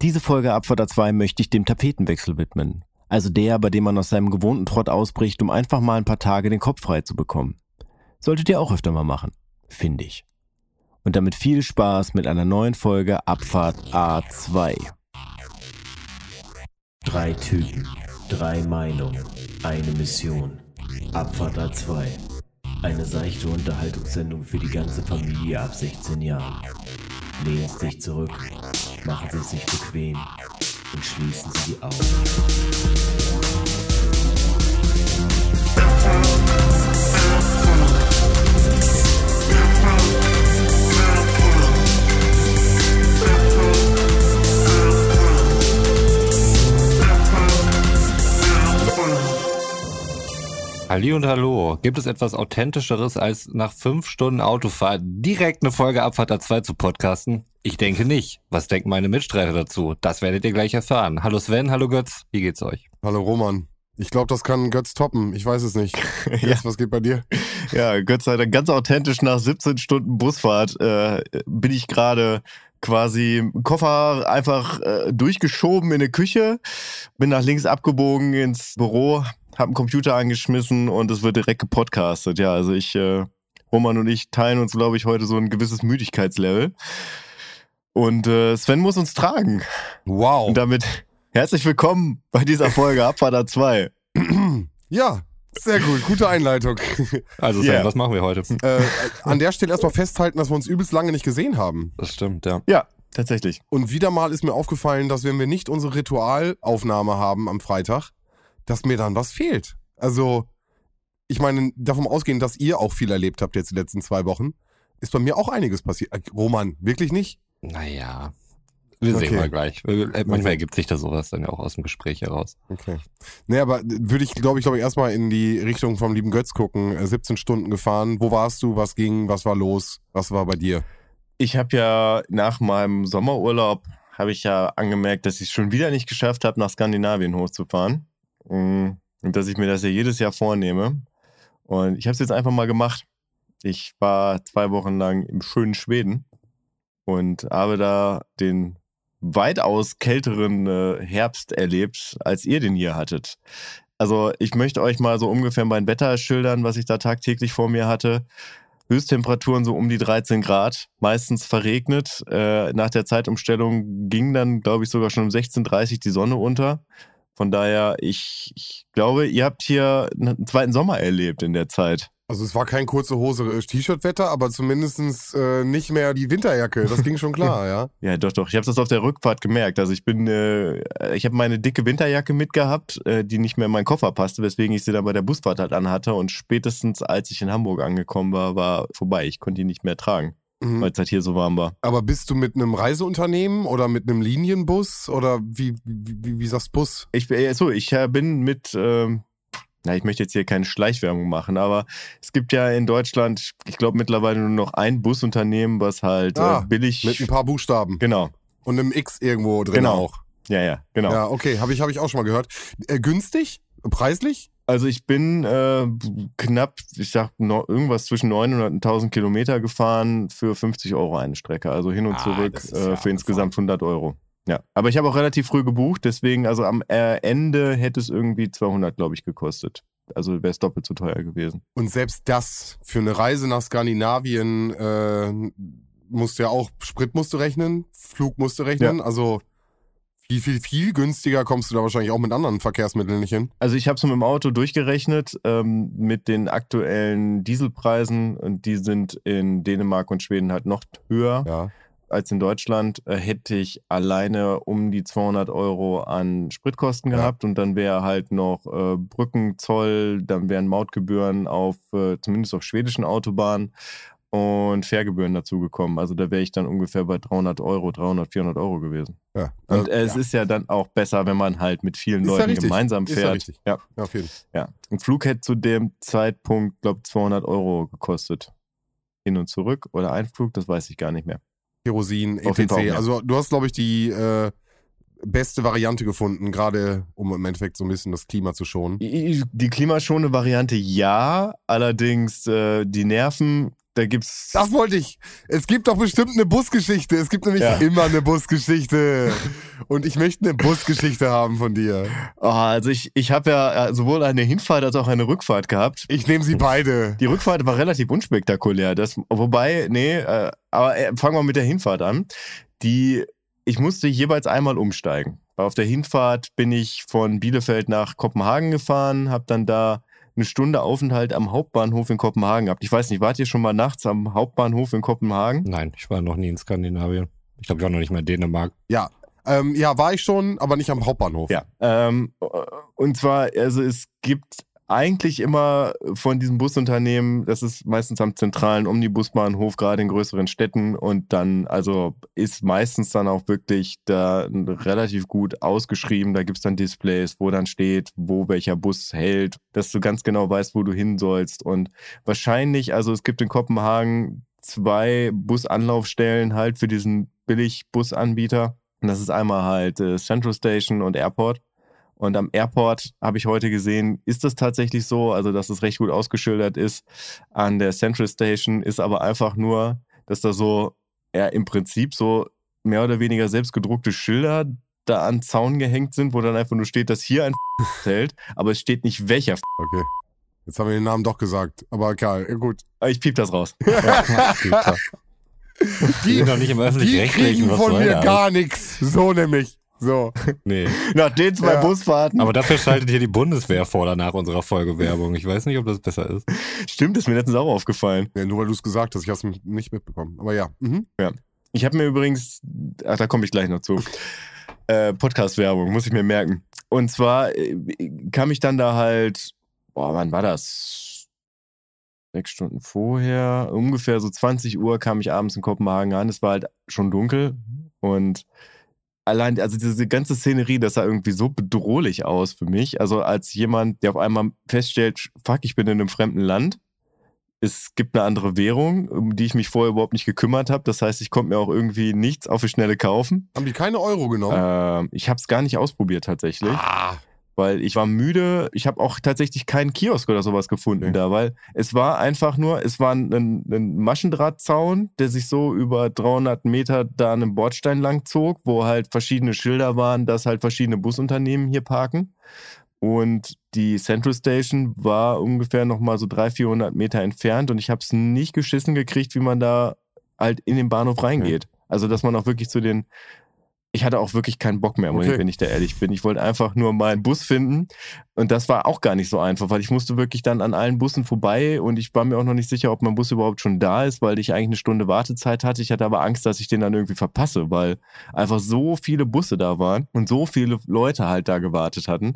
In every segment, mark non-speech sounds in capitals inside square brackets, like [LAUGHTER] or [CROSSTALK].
Diese Folge Abfahrt 2 möchte ich dem Tapetenwechsel widmen. Also der, bei dem man aus seinem gewohnten Trott ausbricht, um einfach mal ein paar Tage den Kopf frei zu bekommen. Solltet ihr auch öfter mal machen, finde ich. Und damit viel Spaß mit einer neuen Folge Abfahrt A2. Drei Typen, drei Meinungen, eine Mission. Abfahrt A2. Eine seichte Unterhaltungssendung für die ganze Familie ab 16 Jahren. Lehnen Sie sich zurück, machen Sie es sich bequem und schließen Sie die Augen. Halli und Hallo. Gibt es etwas Authentischeres als nach fünf Stunden Autofahrt direkt eine Folge Abfahrt A2 zu podcasten? Ich denke nicht. Was denken meine Mitstreiter dazu? Das werdet ihr gleich erfahren. Hallo Sven, hallo Götz, wie geht's euch? Hallo Roman. Ich glaube, das kann Götz toppen. Ich weiß es nicht. [LAUGHS] Götz, was geht bei dir? Ja, Gott sei Dank, ganz authentisch nach 17 Stunden Busfahrt äh, bin ich gerade quasi Koffer einfach äh, durchgeschoben in die Küche, bin nach links abgebogen ins Büro, hab einen Computer angeschmissen und es wird direkt gepodcastet. Ja, also ich, äh, Roman und ich teilen uns, glaube ich, heute so ein gewisses Müdigkeitslevel. Und äh, Sven muss uns tragen. Wow. Und damit herzlich willkommen bei dieser Folge Abfahrt A2. Ja, sehr gut. Gute Einleitung. Also Sven, Yeah. was machen wir heute? äh, an der Stelle erstmal festhalten, dass wir uns übelst lange nicht gesehen haben. Das stimmt, ja. Ja, tatsächlich. Und wieder mal ist mir aufgefallen, dass wenn wir nicht unsere Ritualaufnahme haben am Freitag, dass mir dann was fehlt. Also, ich meine, davon ausgehen, dass ihr auch viel erlebt habt jetzt die letzten zwei Wochen, ist bei mir auch einiges passiert. Äh, Roman, wirklich nicht? Naja. Wir sehen Okay. mal gleich. Äh, Manchmal ergibt sich da sowas dann ja auch aus dem Gespräch heraus. Okay. Nee, aber würde ich, glaube ich, glaube ich, erstmal in die Richtung vom lieben Götz gucken. Äh, 17 Stunden gefahren. Wo warst du? Was ging? Was war los? Was war bei dir? Ich habe ja nach meinem Sommerurlaub habe ich ja angemerkt, dass ich es schon wieder nicht geschafft habe, nach Skandinavien hochzufahren. Mm, Und dass ich mir das ja jedes Jahr vornehme. Und ich habe es jetzt einfach mal gemacht. Ich war zwei Wochen lang im schönen Schweden und habe da den weitaus kälteren äh, Herbst erlebt, als ihr den hier hattet. Also ich möchte euch mal so ungefähr mein Wetter schildern, was ich da tagtäglich vor mir hatte. Höchsttemperaturen so um die 13 Grad, meistens verregnet. Äh, nach der Zeitumstellung ging dann, glaube ich, sogar schon um 16.30 Uhr die Sonne unter. Von daher, ich, ich glaube, ihr habt hier einen zweiten Sommer erlebt in der Zeit. Also es war kein kurze Hose äh, T-Shirt-Wetter, aber zumindestens äh, nicht mehr die Winterjacke. Das ging schon klar, [LAUGHS] ja. Ja, doch, doch. Ich habe das auf der Rückfahrt gemerkt. Also ich bin, äh, ich habe meine dicke Winterjacke mitgehabt, äh, die nicht mehr in meinen Koffer passte, weswegen ich sie dann bei der Busfahrt halt anhatte. Und spätestens als ich in Hamburg angekommen war, war vorbei. Ich konnte die nicht mehr tragen, Mhm. weil es halt hier so warm war. Aber bist du mit einem Reiseunternehmen oder mit einem Linienbus oder wie, wie, wie, sagst Bus? Ich bin, so, ich äh, bin mit, ähm, na, ich möchte jetzt hier keine Schleichwerbung machen, aber es gibt ja in Deutschland, ich glaube mittlerweile nur noch ein Busunternehmen, was halt Ah, äh, billig. Mit ein paar Buchstaben genau. und einem X irgendwo drin Genau. auch. Ja, ja, genau. Ja, okay, habe ich, hab ich auch schon mal gehört. Äh, günstig? Preislich? Also ich bin äh, knapp, ich sag no, irgendwas zwischen 900 und 1000 Kilometer gefahren für 50 Euro eine Strecke. Also hin und Ah, zurück äh, ja für insgesamt 100 Euro. Ja, aber ich habe auch relativ früh gebucht, deswegen also am äh, Ende hätte es irgendwie 200, glaube ich, gekostet. Also wäre es doppelt so teuer gewesen. Und selbst das für eine Reise nach Skandinavien äh, musst du ja auch, Sprit musst du rechnen, Flug musst du rechnen. Also viel, viel, viel günstiger kommst du da wahrscheinlich auch mit anderen Verkehrsmitteln nicht hin. Also ich habe es mit dem Auto durchgerechnet ähm, mit den aktuellen Dieselpreisen und die sind in Dänemark und Schweden halt noch höher. Ja. als in Deutschland, äh, hätte ich alleine um die 200 Euro an Spritkosten Ja. gehabt und dann wäre halt noch äh, Brückenzoll, dann wären Mautgebühren auf, äh, zumindest auf schwedischen Autobahnen und Fährgebühren dazugekommen. Also da wäre ich dann ungefähr bei 300 Euro, 300, 400 Euro gewesen. Ja. Und Äh, es ja. ist ja dann auch besser, wenn man halt mit vielen Ist Leuten gemeinsam Ist ja fährt. richtig. Ja, Ja, auf jeden ja. Ein Flug hätte zu dem Zeitpunkt, glaube 200 Euro gekostet. Hin und zurück oder ein Flug, das weiß ich gar nicht mehr. Kerosin, Fall etc. mehr. Also du hast, glaube ich, die äh, beste Variante gefunden, gerade um im Endeffekt so ein bisschen das Klima zu schonen. Die klimaschonende Variante ja, allerdings äh, die Nerven, da gibt's. Das wollte ich. Es gibt doch bestimmt eine Busgeschichte. Es gibt nämlich Ja. immer eine Busgeschichte. Und ich möchte eine Busgeschichte haben von dir. Oh, also ich, ich habe ja äh, sowohl eine Hinfahrt als auch eine Rückfahrt gehabt. Ich nehme sie beide. Die Rückfahrt war relativ unspektakulär. Das, wobei, nee, äh, aber äh, fangen wir mit der Hinfahrt an. Die, ich musste jeweils einmal umsteigen. Auf der Hinfahrt bin ich von Bielefeld nach Kopenhagen gefahren, habe dann da eine Stunde Aufenthalt am Hauptbahnhof in Kopenhagen gehabt. Ich weiß nicht, wart ihr schon mal nachts am Hauptbahnhof in Kopenhagen? Nein, ich war noch nie in Skandinavien. Ich glaube, ich war noch nicht mal in Dänemark. Ja. Ähm, ja, war ich schon, aber nicht am Hauptbahnhof. Ja. Ähm, und zwar, also es gibt eigentlich immer von diesem Busunternehmen, das ist meistens am zentralen Omnibusbahnhof, gerade in größeren Städten und dann, also ist meistens dann auch wirklich da relativ gut ausgeschrieben. Da gibt's dann Displays, wo dann steht, wo welcher Bus hält, dass du ganz genau weißt, wo du hin sollst. Und wahrscheinlich, also es gibt in Kopenhagen zwei Busanlaufstellen halt für diesen Billigbusanbieter. Und das ist einmal halt äh, Central Station und Airport. Und am Airport habe ich heute gesehen, ist das tatsächlich so, also dass es recht gut ausgeschildert ist. An der Central Station ist aber einfach nur, dass da so, ja, im Prinzip so mehr oder weniger selbstgedruckte Schilder da an Zaun gehängt sind, wo dann einfach nur steht, dass hier ein [LAUGHS] hält, aber es steht nicht welcher. [LAUGHS] Okay. Jetzt haben wir den Namen doch gesagt. Aber egal, ja, gut. Ich piep das raus. [LAUGHS] Die sind doch nicht im Die kriegen von mir das? gar nichts. So nämlich. So. Nee. [LAUGHS] Nach den zwei Ja. Busfahrten. Aber dafür schaltet hier die Bundeswehr vor oder nach unserer Folge Werbung. Ich weiß nicht, ob das besser ist. Stimmt, ist mir letztens auch aufgefallen. Ja, nur weil du es gesagt hast, ich habe es nicht mitbekommen. Aber ja. Mhm. Ich habe mir übrigens, ach, da komme ich gleich noch zu. Äh, Podcast-Werbung, muss ich mir merken. Und zwar äh, kam ich dann da halt, boah, wann war das? Sechs Stunden vorher, ungefähr so 20 Uhr kam ich abends in Kopenhagen an. Es war halt schon dunkel und allein, also diese ganze Szenerie, das sah irgendwie so bedrohlich aus für mich. Also als jemand, der auf einmal feststellt, fuck, ich bin in einem fremden Land. Es gibt eine andere Währung, um die ich mich vorher überhaupt nicht gekümmert habe. Das heißt, ich konnte mir auch irgendwie nichts auf die Schnelle kaufen. Haben die keine Euro genommen? Ähm, ich habe es gar nicht ausprobiert tatsächlich, ah. Weil ich war müde. Ich habe auch tatsächlich keinen Kiosk oder sowas gefunden Nee. da, weil es war einfach nur, es war ein, ein Maschendrahtzaun, der sich so über 300 Meter da an einem Bordstein lang zog, wo halt verschiedene Schilder waren, dass halt verschiedene Busunternehmen hier parken. Und die Central Station war ungefähr nochmal so 300, 400 Meter entfernt und ich habe es nicht geschissen gekriegt, wie man da halt in den Bahnhof reingeht. Also, dass man auch wirklich zu den. Ich hatte auch wirklich keinen Bock mehr, Okay. wenn ich da ehrlich bin. Ich wollte einfach nur meinen Bus finden und das war auch gar nicht so einfach, weil ich musste wirklich dann an allen Bussen vorbei und ich war mir auch noch nicht sicher, ob mein Bus überhaupt schon da ist, weil ich eigentlich eine Stunde Wartezeit hatte. Ich hatte aber Angst, dass ich den dann irgendwie verpasse, weil einfach so viele Busse da waren und so viele Leute halt da gewartet hatten.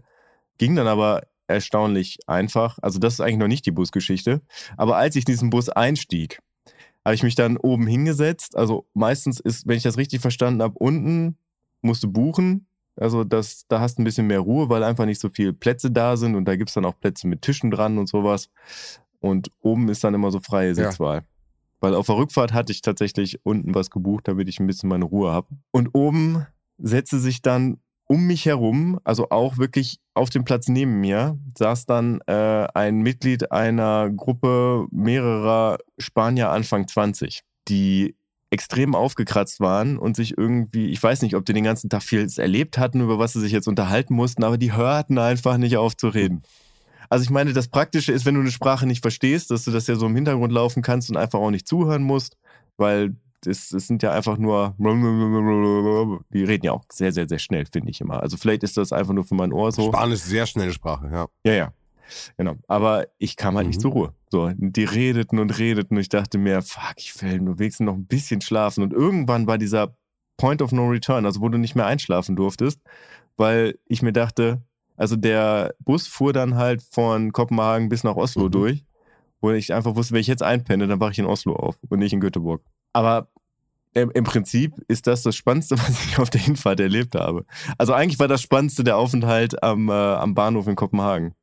Ging dann aber erstaunlich einfach. Also das ist eigentlich noch nicht die Busgeschichte. Aber als ich in diesen Bus einstieg, habe ich mich dann oben hingesetzt. Also meistens ist, wenn ich das richtig verstanden habe, unten musst du buchen. Also das, da hast du ein bisschen mehr Ruhe, weil einfach nicht so viele Plätze da sind und da gibt's dann auch Plätze mit Tischen dran und sowas. Und oben ist dann immer so freie Sitzwahl. Weil auf der Rückfahrt hatte ich tatsächlich unten was gebucht, damit ich ein bisschen meine Ruhe habe. Und oben setzte sich dann um mich herum, also auch wirklich auf dem Platz neben mir, saß dann äh, ein Mitglied einer Gruppe mehrerer Spanier Anfang 20, die extrem aufgekratzt waren und sich irgendwie, ich weiß nicht, ob die den ganzen Tag viel erlebt hatten, über was sie sich jetzt unterhalten mussten, aber die hörten einfach nicht auf zu reden. Also ich meine, das Praktische ist, wenn du eine Sprache nicht verstehst, dass du das ja so im Hintergrund laufen kannst und einfach auch nicht zuhören musst, weil es, es sind ja einfach nur, die reden ja auch sehr, sehr, sehr schnell, finde ich immer. Also vielleicht ist das einfach nur für mein Ohr so. Spanisch, sehr schnelle Sprache, ja. Ja, ja. Genau. Aber ich kam halt nicht Mhm. zur Ruhe. So, die redeten und redeten und ich dachte mir, fuck, ich will nur wenigstens noch ein bisschen schlafen. Und irgendwann war dieser Point of No Return, also wo du nicht mehr einschlafen durftest, weil ich mir dachte, also der Bus fuhr dann halt von Kopenhagen bis nach Oslo Mhm. durch, wo ich einfach wusste, wenn ich jetzt einpenne, dann wache ich in Oslo auf und nicht in Göteborg. Aber im, Prinzip ist das das Spannendste, [LAUGHS] was ich auf der Hinfahrt erlebt habe. Also eigentlich war das Spannendste der Aufenthalt am, äh, am Bahnhof in Kopenhagen.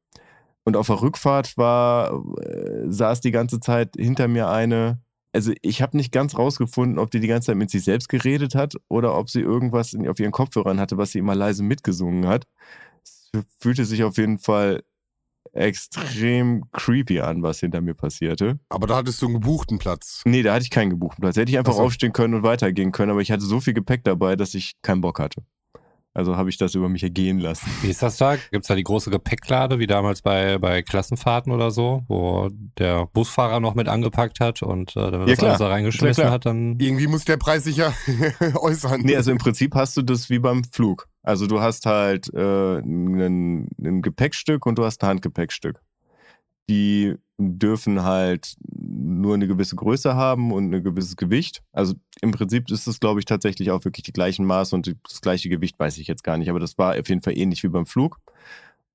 Und auf der Rückfahrt war, äh, saß die ganze Zeit hinter mir eine. Also ich habe nicht ganz rausgefunden, ob die die ganze Zeit mit sich selbst geredet hat oder ob sie irgendwas in, auf ihren Kopfhörern hatte, was sie immer leise mitgesungen hat. Es fühlte sich auf jeden Fall extrem creepy an, was hinter mir passierte. Aber da hattest du einen gebuchten Platz. Nee, da hatte ich keinen gebuchten Platz. Hätte ich einfach Ach so. aufstehen können und weitergehen können, aber ich hatte so viel Gepäck dabei, dass ich keinen Bock hatte. Also habe ich das über mich ergehen lassen. Wie ist das da? Gibt's da die große Gepäcklade, wie damals bei, bei Klassenfahrten oder so, wo der Busfahrer noch mit angepackt hat und äh, wenn man Ja, das klar. alles da reingeschmissen Klar, klar. hat, dann. Irgendwie muss der Preis sich ja [LAUGHS] äußern. Nee, also im Prinzip hast du das wie beim Flug. Also du hast halt äh, ein, ein Gepäckstück und du hast ein Handgepäckstück. Die dürfen halt nur eine gewisse Größe haben und ein gewisses Gewicht. Also im Prinzip ist es, glaube ich, tatsächlich auch wirklich die gleichen Maße und das gleiche Gewicht, weiß ich jetzt gar nicht, aber das war auf jeden Fall ähnlich wie beim Flug.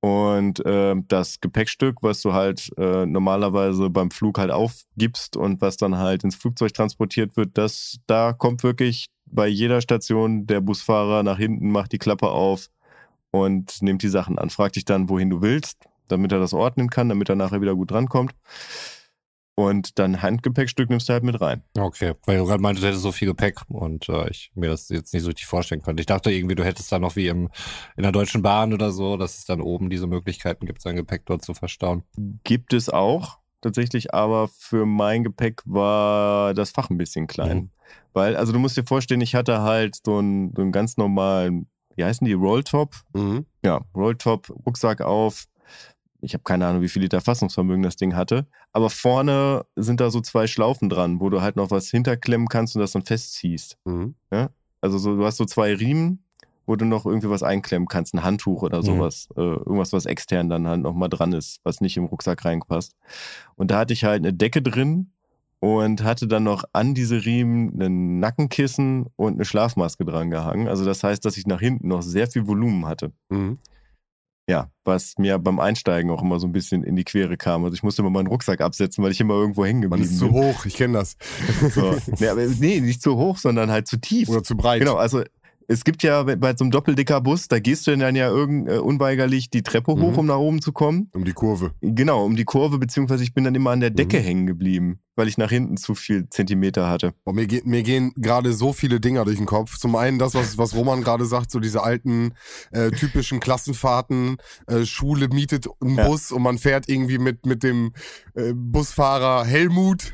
Und äh, das Gepäckstück, was du halt äh, normalerweise beim Flug halt aufgibst und was dann halt ins Flugzeug transportiert wird, das da kommt wirklich bei jeder Station der Busfahrer nach hinten, macht die Klappe auf und nimmt die Sachen an. Fragt dich dann, wohin du willst, damit er das ordnen kann, damit er nachher wieder gut drankommt. Und dann Handgepäckstück nimmst du halt mit rein. Okay, weil du gerade meintest, du hättest so viel Gepäck und äh, ich mir das jetzt nicht so richtig vorstellen konnte. Ich dachte irgendwie, du hättest da noch wie im, in der Deutschen Bahn oder so, dass es dann oben diese Möglichkeiten gibt, sein Gepäck dort zu verstauen. Gibt es auch tatsächlich, aber für mein Gepäck war das Fach ein bisschen klein. Mhm. Weil, also du musst dir vorstellen, ich hatte halt so einen, so einen ganz normalen, wie heißen die, Rolltop? Mhm. Ja, Rolltop, Rucksack auf. Ich habe keine Ahnung, wie viel Liter Fassungsvermögen das Ding hatte. Aber vorne sind da so zwei Schlaufen dran, wo du halt noch was hinterklemmen kannst und das dann festziehst. Mhm. Also so, du hast so zwei Riemen, wo du noch irgendwie was einklemmen kannst, ein Handtuch oder Mhm. sowas. Äh, irgendwas, was extern dann halt noch mal dran ist, was nicht im Rucksack reinpasst. Und da hatte ich halt eine Decke drin und hatte dann noch an diese Riemen ein Nackenkissen und eine Schlafmaske dran gehangen. Also das heißt, dass ich nach hinten noch sehr viel Volumen hatte. Mhm. Ja, was mir beim Einsteigen auch immer so ein bisschen in die Quere kam. Also ich musste immer meinen Rucksack absetzen, weil ich immer irgendwo hängen geblieben ist zu bin. hoch, ich kenne das. So. [LAUGHS] Nee, aber, nee, nicht zu hoch, sondern halt zu tief. Oder zu breit. Genau, also es gibt ja bei- so einem doppeldicker Bus, da gehst du dann ja irgend, äh, unweigerlich die Treppe hoch, Mhm. um nach oben zu kommen. Um die Kurve. Genau, um die Kurve, beziehungsweise ich bin dann immer an der Decke Mhm. hängen geblieben, weil ich nach hinten zu viel Zentimeter hatte. Und mir, geht, mir gehen gerade so viele Dinger durch den Kopf. Zum einen das, was, was Roman gerade sagt, so diese alten äh, typischen Klassenfahrten, äh, Schule mietet einen Ja. Bus und man fährt irgendwie mit, mit dem äh, Busfahrer Helmut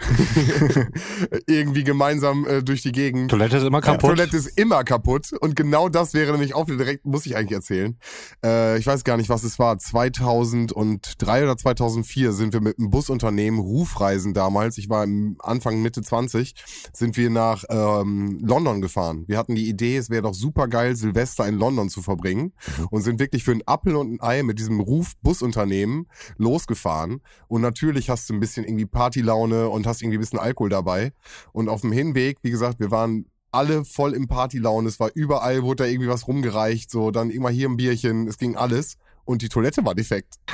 [LAUGHS] irgendwie gemeinsam äh, durch die Gegend. Toilette ist immer Die kaputt. Toilette ist immer kaputt und genau das wäre nämlich auch wieder direkt, muss ich eigentlich erzählen. Äh, ich weiß gar nicht, was es war. 2003 oder 2004 sind wir mit einem Busunternehmen, Rufreisen damals, ich war im Anfang Mitte 20, sind wir nach ähm, London gefahren. Wir hatten die Idee, es wäre doch super geil, Silvester in London zu verbringen und sind wirklich für einen Appel und ein Ei mit diesem Ruf-Busunternehmen losgefahren. Und natürlich hast du ein bisschen irgendwie Partylaune und hast irgendwie ein bisschen Alkohol dabei. Und auf dem Hinweg, wie gesagt, wir waren alle voll im Partylaune. Es war überall, wurde da irgendwie was rumgereicht. So, dann immer hier ein Bierchen. Es ging alles. Und die Toilette war defekt. [LAUGHS]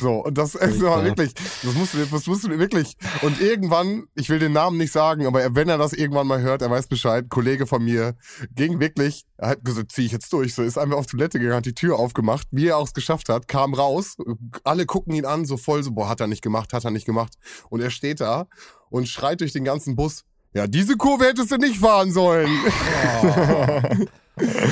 So, und das, das war wirklich, das musst du, das musst du wirklich. Und irgendwann, ich will den Namen nicht sagen, aber wenn er das irgendwann mal hört, er weiß Bescheid, ein Kollege von mir, ging wirklich, er hat gesagt, zieh ich jetzt durch. So, ist einfach auf Toilette gegangen, hat die Tür aufgemacht, wie er auch es geschafft hat, kam raus, alle gucken ihn an, so voll, so, boah, hat er nicht gemacht, hat er nicht gemacht. Und er steht da und schreit durch den ganzen Bus, ja, diese Kurve hättest du nicht fahren sollen. [LAUGHS]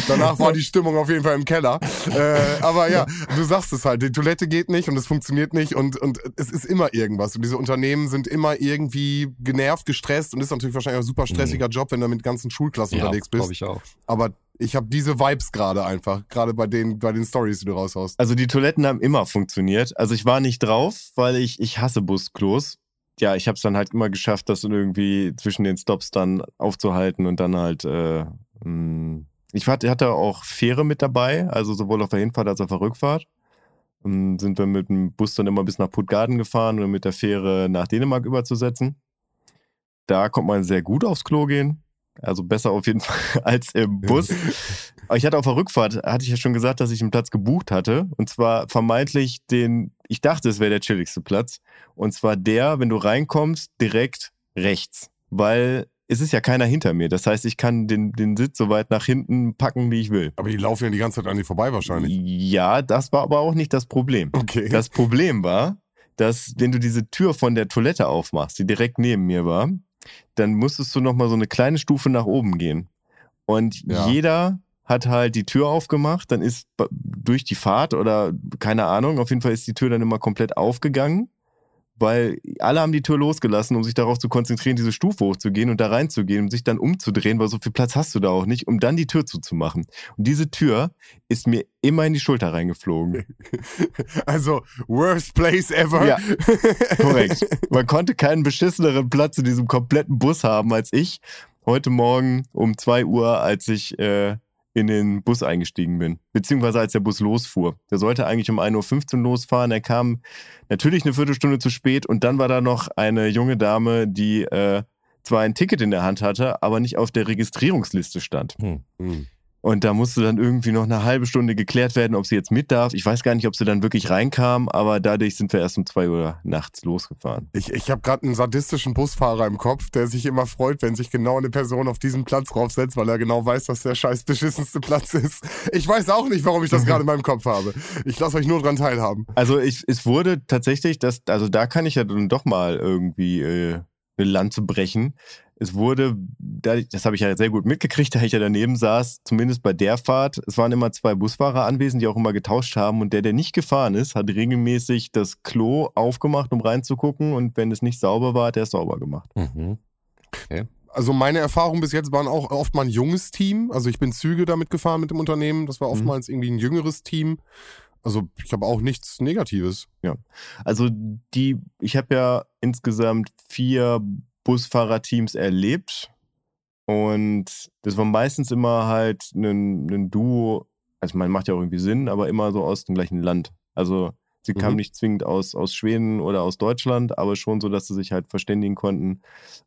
Danach war die Stimmung auf jeden Fall im Keller. Äh, aber ja, du sagst es halt, die Toilette geht nicht und es funktioniert nicht und, und es ist immer irgendwas. Und diese Unternehmen sind immer irgendwie genervt, gestresst und ist natürlich wahrscheinlich auch ein super stressiger Job, wenn du mit ganzen Schulklassen ja, unterwegs bist. ich auch. Aber ich habe diese Vibes gerade einfach, gerade bei den, bei den Stories, die du raushaust. Also die Toiletten haben immer funktioniert. Also ich war nicht drauf, weil ich, ich hasse Busklos. Ja, ich habe es dann halt immer geschafft, das irgendwie zwischen den Stops dann aufzuhalten und dann halt, äh, mh, ich hatte, auch Fähre mit dabei, also sowohl auf der Hinfahrt als auch auf der Rückfahrt. Dann sind wir mit dem Bus dann immer bis nach Puttgarden gefahren und mit der Fähre nach Dänemark überzusetzen. Da kommt man sehr gut aufs Klo gehen. Also besser auf jeden [LAUGHS] Fall als im Bus. [LAUGHS] Aber ich hatte auf der Rückfahrt, hatte ich ja schon gesagt, dass ich einen Platz gebucht hatte. Und zwar vermeintlich den, ich dachte, es wäre der chilligste Platz. Und zwar der, wenn du reinkommst, direkt rechts. Weil es ist ja keiner hinter mir. Das heißt, ich kann den, den Sitz so weit nach hinten packen, wie ich will. Aber die laufen ja die ganze Zeit an dir vorbei wahrscheinlich. Ja, das war aber auch nicht das Problem. Okay. Das Problem war, dass wenn du diese Tür von der Toilette aufmachst, die direkt neben mir war, dann musstest du nochmal so eine kleine Stufe nach oben gehen. Und Ja. jeder hat halt die Tür aufgemacht, dann ist durch die Fahrt oder keine Ahnung, auf jeden Fall ist die Tür dann immer komplett aufgegangen, weil alle haben die Tür losgelassen, um sich darauf zu konzentrieren, diese Stufe hochzugehen und da reinzugehen und sich dann umzudrehen, weil so viel Platz hast du da auch nicht, um dann die Tür zuzumachen. Und diese Tür ist mir immer in die Schulter reingeflogen. [LAUGHS] Also, worst place ever. Ja, [LAUGHS] Korrekt. Man konnte keinen beschisseneren Platz in diesem kompletten Bus haben als ich heute Morgen um 2 Uhr, als ich äh, in den Bus eingestiegen bin. Beziehungsweise als der Bus losfuhr. Der sollte eigentlich um 1.15 Uhr losfahren. Er kam natürlich eine Viertelstunde zu spät und dann war da noch eine junge Dame, die äh, zwar ein Ticket in der Hand hatte, aber nicht auf der Registrierungsliste stand. Hm. Und da musste dann irgendwie noch eine halbe Stunde geklärt werden, ob sie jetzt mit darf. Ich weiß gar nicht, ob sie dann wirklich reinkam, aber dadurch sind wir erst um zwei Uhr nachts losgefahren. Ich, ich habe gerade einen sadistischen Busfahrer im Kopf, der sich immer freut, wenn sich genau eine Person auf diesen Platz draufsetzt, weil er genau weiß, dass der scheiß beschissenste Platz ist. Ich weiß auch nicht, warum ich das [LAUGHS] gerade in meinem Kopf habe. Ich lasse euch nur dran teilhaben. Also ich, es wurde tatsächlich, das, also da kann ich ja dann doch mal irgendwie äh, eine Lanze brechen. Es wurde, da- das habe ich ja sehr gut mitgekriegt, da ich ja daneben saß, zumindest bei der Fahrt. Es waren immer zwei Busfahrer anwesend, die auch immer getauscht haben. Und der, der nicht gefahren ist, hat regelmäßig das Klo aufgemacht, um reinzugucken. Und wenn es nicht sauber war, hat er es sauber gemacht. Mhm. Also meine Erfahrungen bis jetzt waren auch oft mal ein junges Team. Also ich bin Züge damit gefahren mit dem Unternehmen. Das war oftmals irgendwie ein jüngeres Team. Also ich habe auch nichts Negatives. Also die, ich habe ja insgesamt vier Busfahrerteams erlebt und das war meistens immer halt ein, ein Duo, also man macht ja auch irgendwie Sinn, aber immer so aus dem gleichen Land. Also sie kamen Mhm. nicht zwingend aus, aus Schweden oder aus Deutschland, aber schon so, dass sie sich halt verständigen konnten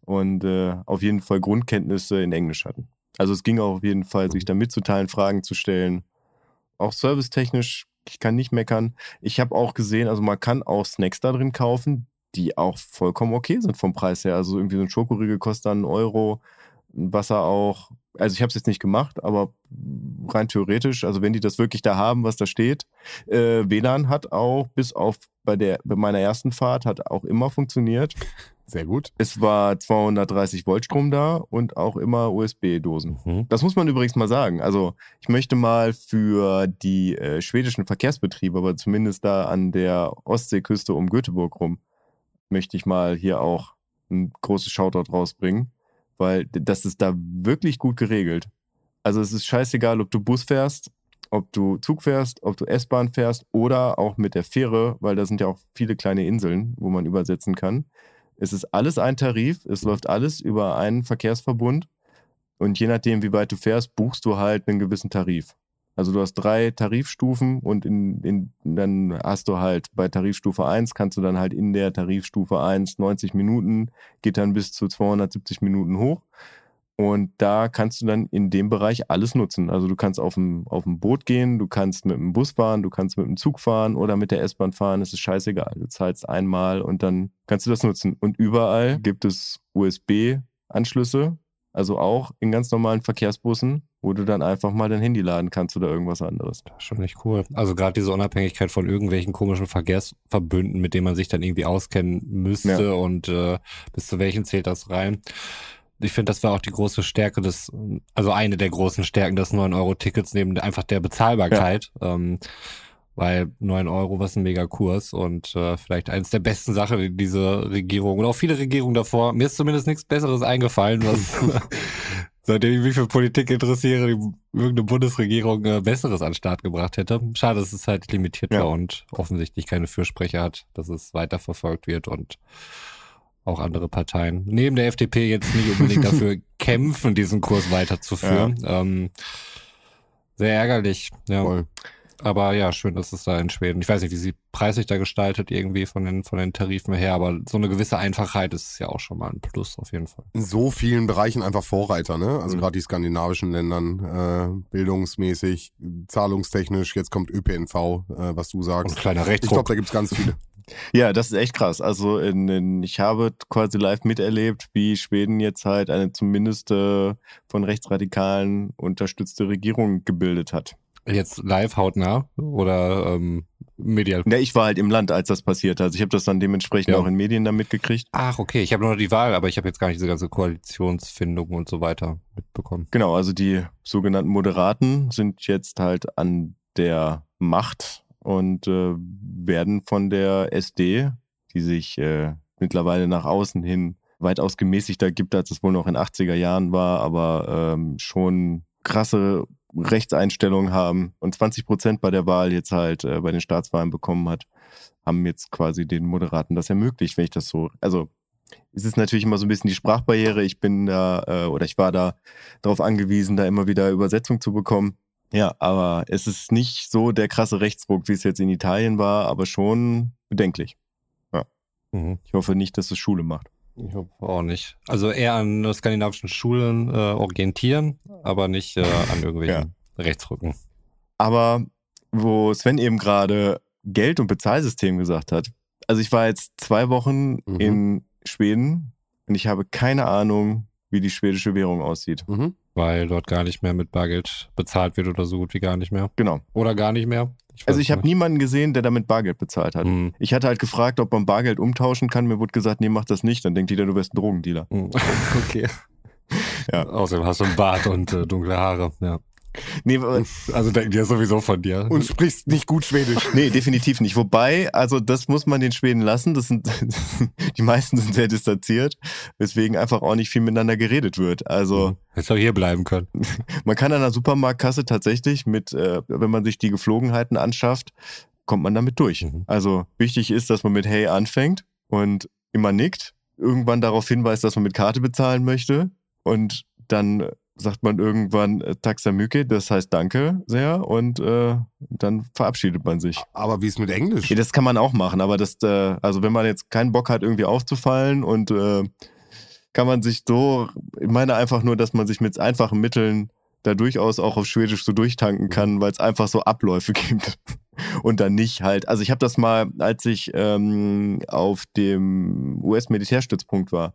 und äh, auf jeden Fall Grundkenntnisse in Englisch hatten. Also es ging auch auf jeden Fall, sich da mitzuteilen, Fragen zu stellen. Auch servicetechnisch, ich kann nicht meckern. Ich habe auch gesehen, also man kann auch Snacks da drin kaufen, die auch vollkommen okay sind vom Preis her. Also irgendwie so ein Schokoriegel kostet dann einen Euro, Wasser auch. Also ich habe es jetzt nicht gemacht, aber rein theoretisch, also wenn die das wirklich da haben, was da steht. Äh, WLAN hat auch bis auf bei der bei meiner ersten Fahrt hat auch immer funktioniert. Sehr gut. Es war 230 Volt Strom da und auch immer USB-Dosen. Mhm. Das muss man übrigens mal sagen. Also ich möchte mal für die äh, schwedischen Verkehrsbetriebe, aber zumindest da an der Ostseeküste um Göteborg rum, möchte ich mal hier auch ein großes Shoutout rausbringen, weil das ist da wirklich gut geregelt. Also es ist scheißegal, ob du Bus fährst, ob du Zug fährst, ob du S-Bahn fährst oder auch mit der Fähre, weil da sind ja auch viele kleine Inseln, wo man übersetzen kann. Es ist alles ein Tarif, es läuft alles über einen Verkehrsverbund und je nachdem, wie weit du fährst, buchst du halt einen gewissen Tarif. Also du hast drei Tarifstufen und in, in, dann hast du halt bei Tarifstufe 1 kannst du dann halt in der Tarifstufe 1 90 Minuten, geht dann bis zu 270 Minuten hoch. Und da kannst du dann in dem Bereich alles nutzen. Also du kannst auf dem, auf dem Boot gehen, du kannst mit dem Bus fahren, du kannst mit dem Zug fahren oder mit der S-Bahn fahren. Es ist scheißegal. Du zahlst einmal und dann kannst du das nutzen. Und überall gibt es USB-Anschlüsse, also auch in ganz normalen Verkehrsbussen, wo du dann einfach mal dein Handy laden kannst oder irgendwas anderes. Das ist schon echt cool. Also gerade diese Unabhängigkeit von irgendwelchen komischen Verkehrsverbünden, mit denen man sich dann irgendwie auskennen müsste Ja. und äh, bis zu welchen zählt das rein. Ich finde, das war auch die große Stärke des, also eine der großen Stärken des 9-Euro-Tickets neben einfach der Bezahlbarkeit. Ähm, weil 9 Euro, was ein mega Kurs und äh, vielleicht eines der besten Sachen, die diese Regierung und auch viele Regierungen davor, mir ist zumindest nichts Besseres eingefallen, was [LAUGHS] [LAUGHS] seitdem ich mich für Politik interessiere, die irgendeine Bundesregierung äh, Besseres an den Start gebracht hätte. Schade, dass es halt limitiert Ja. war und offensichtlich keine Fürsprecher hat, dass es weiterverfolgt wird und auch andere Parteien neben der FDP jetzt nicht unbedingt [LAUGHS] dafür kämpfen, diesen Kurs weiterzuführen. Ähm, sehr ärgerlich, ja. Voll. Aber ja, schön, dass es da in Schweden. Ich weiß nicht, wie sie preislich da gestaltet, irgendwie von den, von den Tarifen her, aber so eine gewisse Einfachheit ist ja auch schon mal ein Plus auf jeden Fall. In so vielen Bereichen einfach Vorreiter, ne? Also Mhm. gerade die skandinavischen Ländern, äh, bildungsmäßig, zahlungstechnisch, jetzt kommt ÖPNV, äh, was du Und sagst. kleiner Ich glaube, Rechtsruck. da gibt's ganz viele. [LAUGHS] Ja, das ist echt krass. Also in, in, ich habe quasi live miterlebt, wie Schweden jetzt halt eine zumindest äh, von Rechtsradikalen unterstützte Regierung gebildet hat. Jetzt live hautnah oder ähm, medial. Ja, ich war halt im Land, als das passiert. Also ich habe das dann dementsprechend Ja. auch in Medien dann mitgekriegt. Ach, okay. Ich habe nur noch die Wahl, aber ich habe jetzt gar nicht diese ganze Koalitionsfindung und so weiter mitbekommen. Genau, also die sogenannten Moderaten sind jetzt halt an der Macht und äh, werden von der SD, die sich äh, mittlerweile nach außen hin weitaus gemäßigter gibt, als es wohl noch in 80er Jahren war, aber ähm, schon krasse Rechtseinstellungen haben und 20 Prozent bei der Wahl jetzt halt äh, bei den Staatswahlen bekommen hat, haben jetzt quasi den Moderaten das ermöglicht, wenn ich das so, also es ist natürlich immer so ein bisschen die Sprachbarriere. Ich bin da äh, oder ich war da darauf angewiesen, da immer wieder Übersetzung zu bekommen. Ja, aber es ist nicht so der krasse Rechtsruck, wie es jetzt in Italien war, aber schon bedenklich. Mhm. Ich hoffe nicht, dass es Schule macht. Ich hoffe auch nicht. Also eher an skandinavischen Schulen äh, orientieren, aber nicht äh, an irgendwelchen Rechtsrücken. Aber wo Sven eben gerade Geld- und Bezahlsystem gesagt hat, also ich war jetzt zwei Wochen Mhm. in Schweden und ich habe keine Ahnung, wie die schwedische Währung aussieht. Mhm. Weil dort gar nicht mehr mit Bargeld bezahlt wird oder so gut wie gar nicht mehr. Genau. Oder gar nicht mehr. Also weiß ich habe niemanden gesehen, der damit Bargeld bezahlt hat. Mhm. Ich hatte halt gefragt, ob man Bargeld umtauschen kann. Mir wurde gesagt, nee, mach das nicht. Dann denkt jeder, du wärst ein Drogendealer. Mhm. [LAUGHS] Okay. Ja. Außerdem hast du einen Bart und äh, dunkle Haare. Ja. Nee, [LAUGHS] Also denken die ja sowieso von dir. Und sprichst nicht gut Schwedisch. [LAUGHS] nee, definitiv nicht. Wobei, also das muss man den Schweden lassen. Das sind, [LAUGHS] die meisten sind sehr distanziert, weswegen einfach auch nicht viel miteinander geredet wird. Also Hättest auch hier bleiben können. man kann an der Supermarktkasse tatsächlich mit, äh, wenn man sich die Geflogenheiten anschafft, kommt man damit durch. Mhm. Also wichtig ist, dass man mit Hey anfängt und immer nickt, irgendwann darauf hinweist, dass man mit Karte bezahlen möchte und dann sagt man irgendwann äh, Taxamüke, das heißt Danke sehr und äh, dann verabschiedet man sich. Aber wie ist mit Englisch? Ja, das kann man auch machen, aber das, äh, also wenn man jetzt keinen Bock hat, irgendwie aufzufallen und äh, kann man sich so, ich meine einfach nur, dass man sich mit einfachen Mitteln da durchaus auch auf Schwedisch so durchtanken kann, weil es einfach so Abläufe [LAUGHS] gibt. Und dann nicht halt. Also ich habe das mal, als ich ähm, auf dem US-Militärstützpunkt war,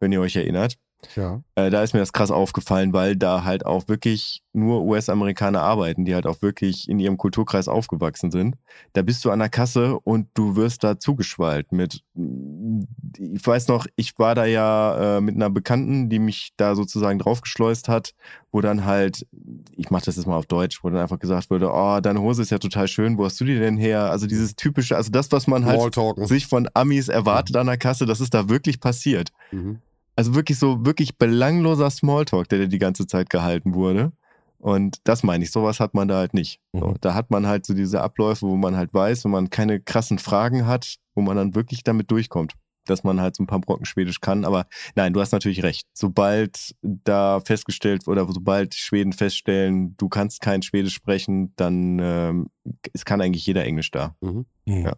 wenn ihr euch erinnert. Ja. Äh, da ist mir das krass aufgefallen, weil da halt auch wirklich nur US-Amerikaner arbeiten, die halt auch wirklich in ihrem Kulturkreis aufgewachsen sind. Da bist du an der Kasse und du wirst da zugeschwallt mit, ich weiß noch, ich war da ja äh, mit einer Bekannten, die mich da sozusagen draufgeschleust hat, wo dann halt, ich mach das jetzt mal auf Deutsch, wo dann einfach gesagt wurde, oh, deine Hose ist ja total schön, wo hast du die denn her? Also dieses typische, also das, was man halt sich von Amis erwartet an der Kasse, das ist da wirklich passiert. Mhm. Also wirklich so, wirklich belangloser Smalltalk, der da die ganze Zeit gehalten wurde. Und das meine ich, sowas hat man da halt nicht. So, Mhm. da hat man halt so diese Abläufe, wo man halt weiß, wenn man keine krassen Fragen hat, wo man dann wirklich damit durchkommt, dass man halt so ein paar Brocken Schwedisch kann. Aber nein, du hast natürlich recht. Sobald da festgestellt oder sobald Schweden feststellen, du kannst kein Schwedisch sprechen, dann ähm, es kann eigentlich jeder Englisch da. Mhm. Mhm. Ja.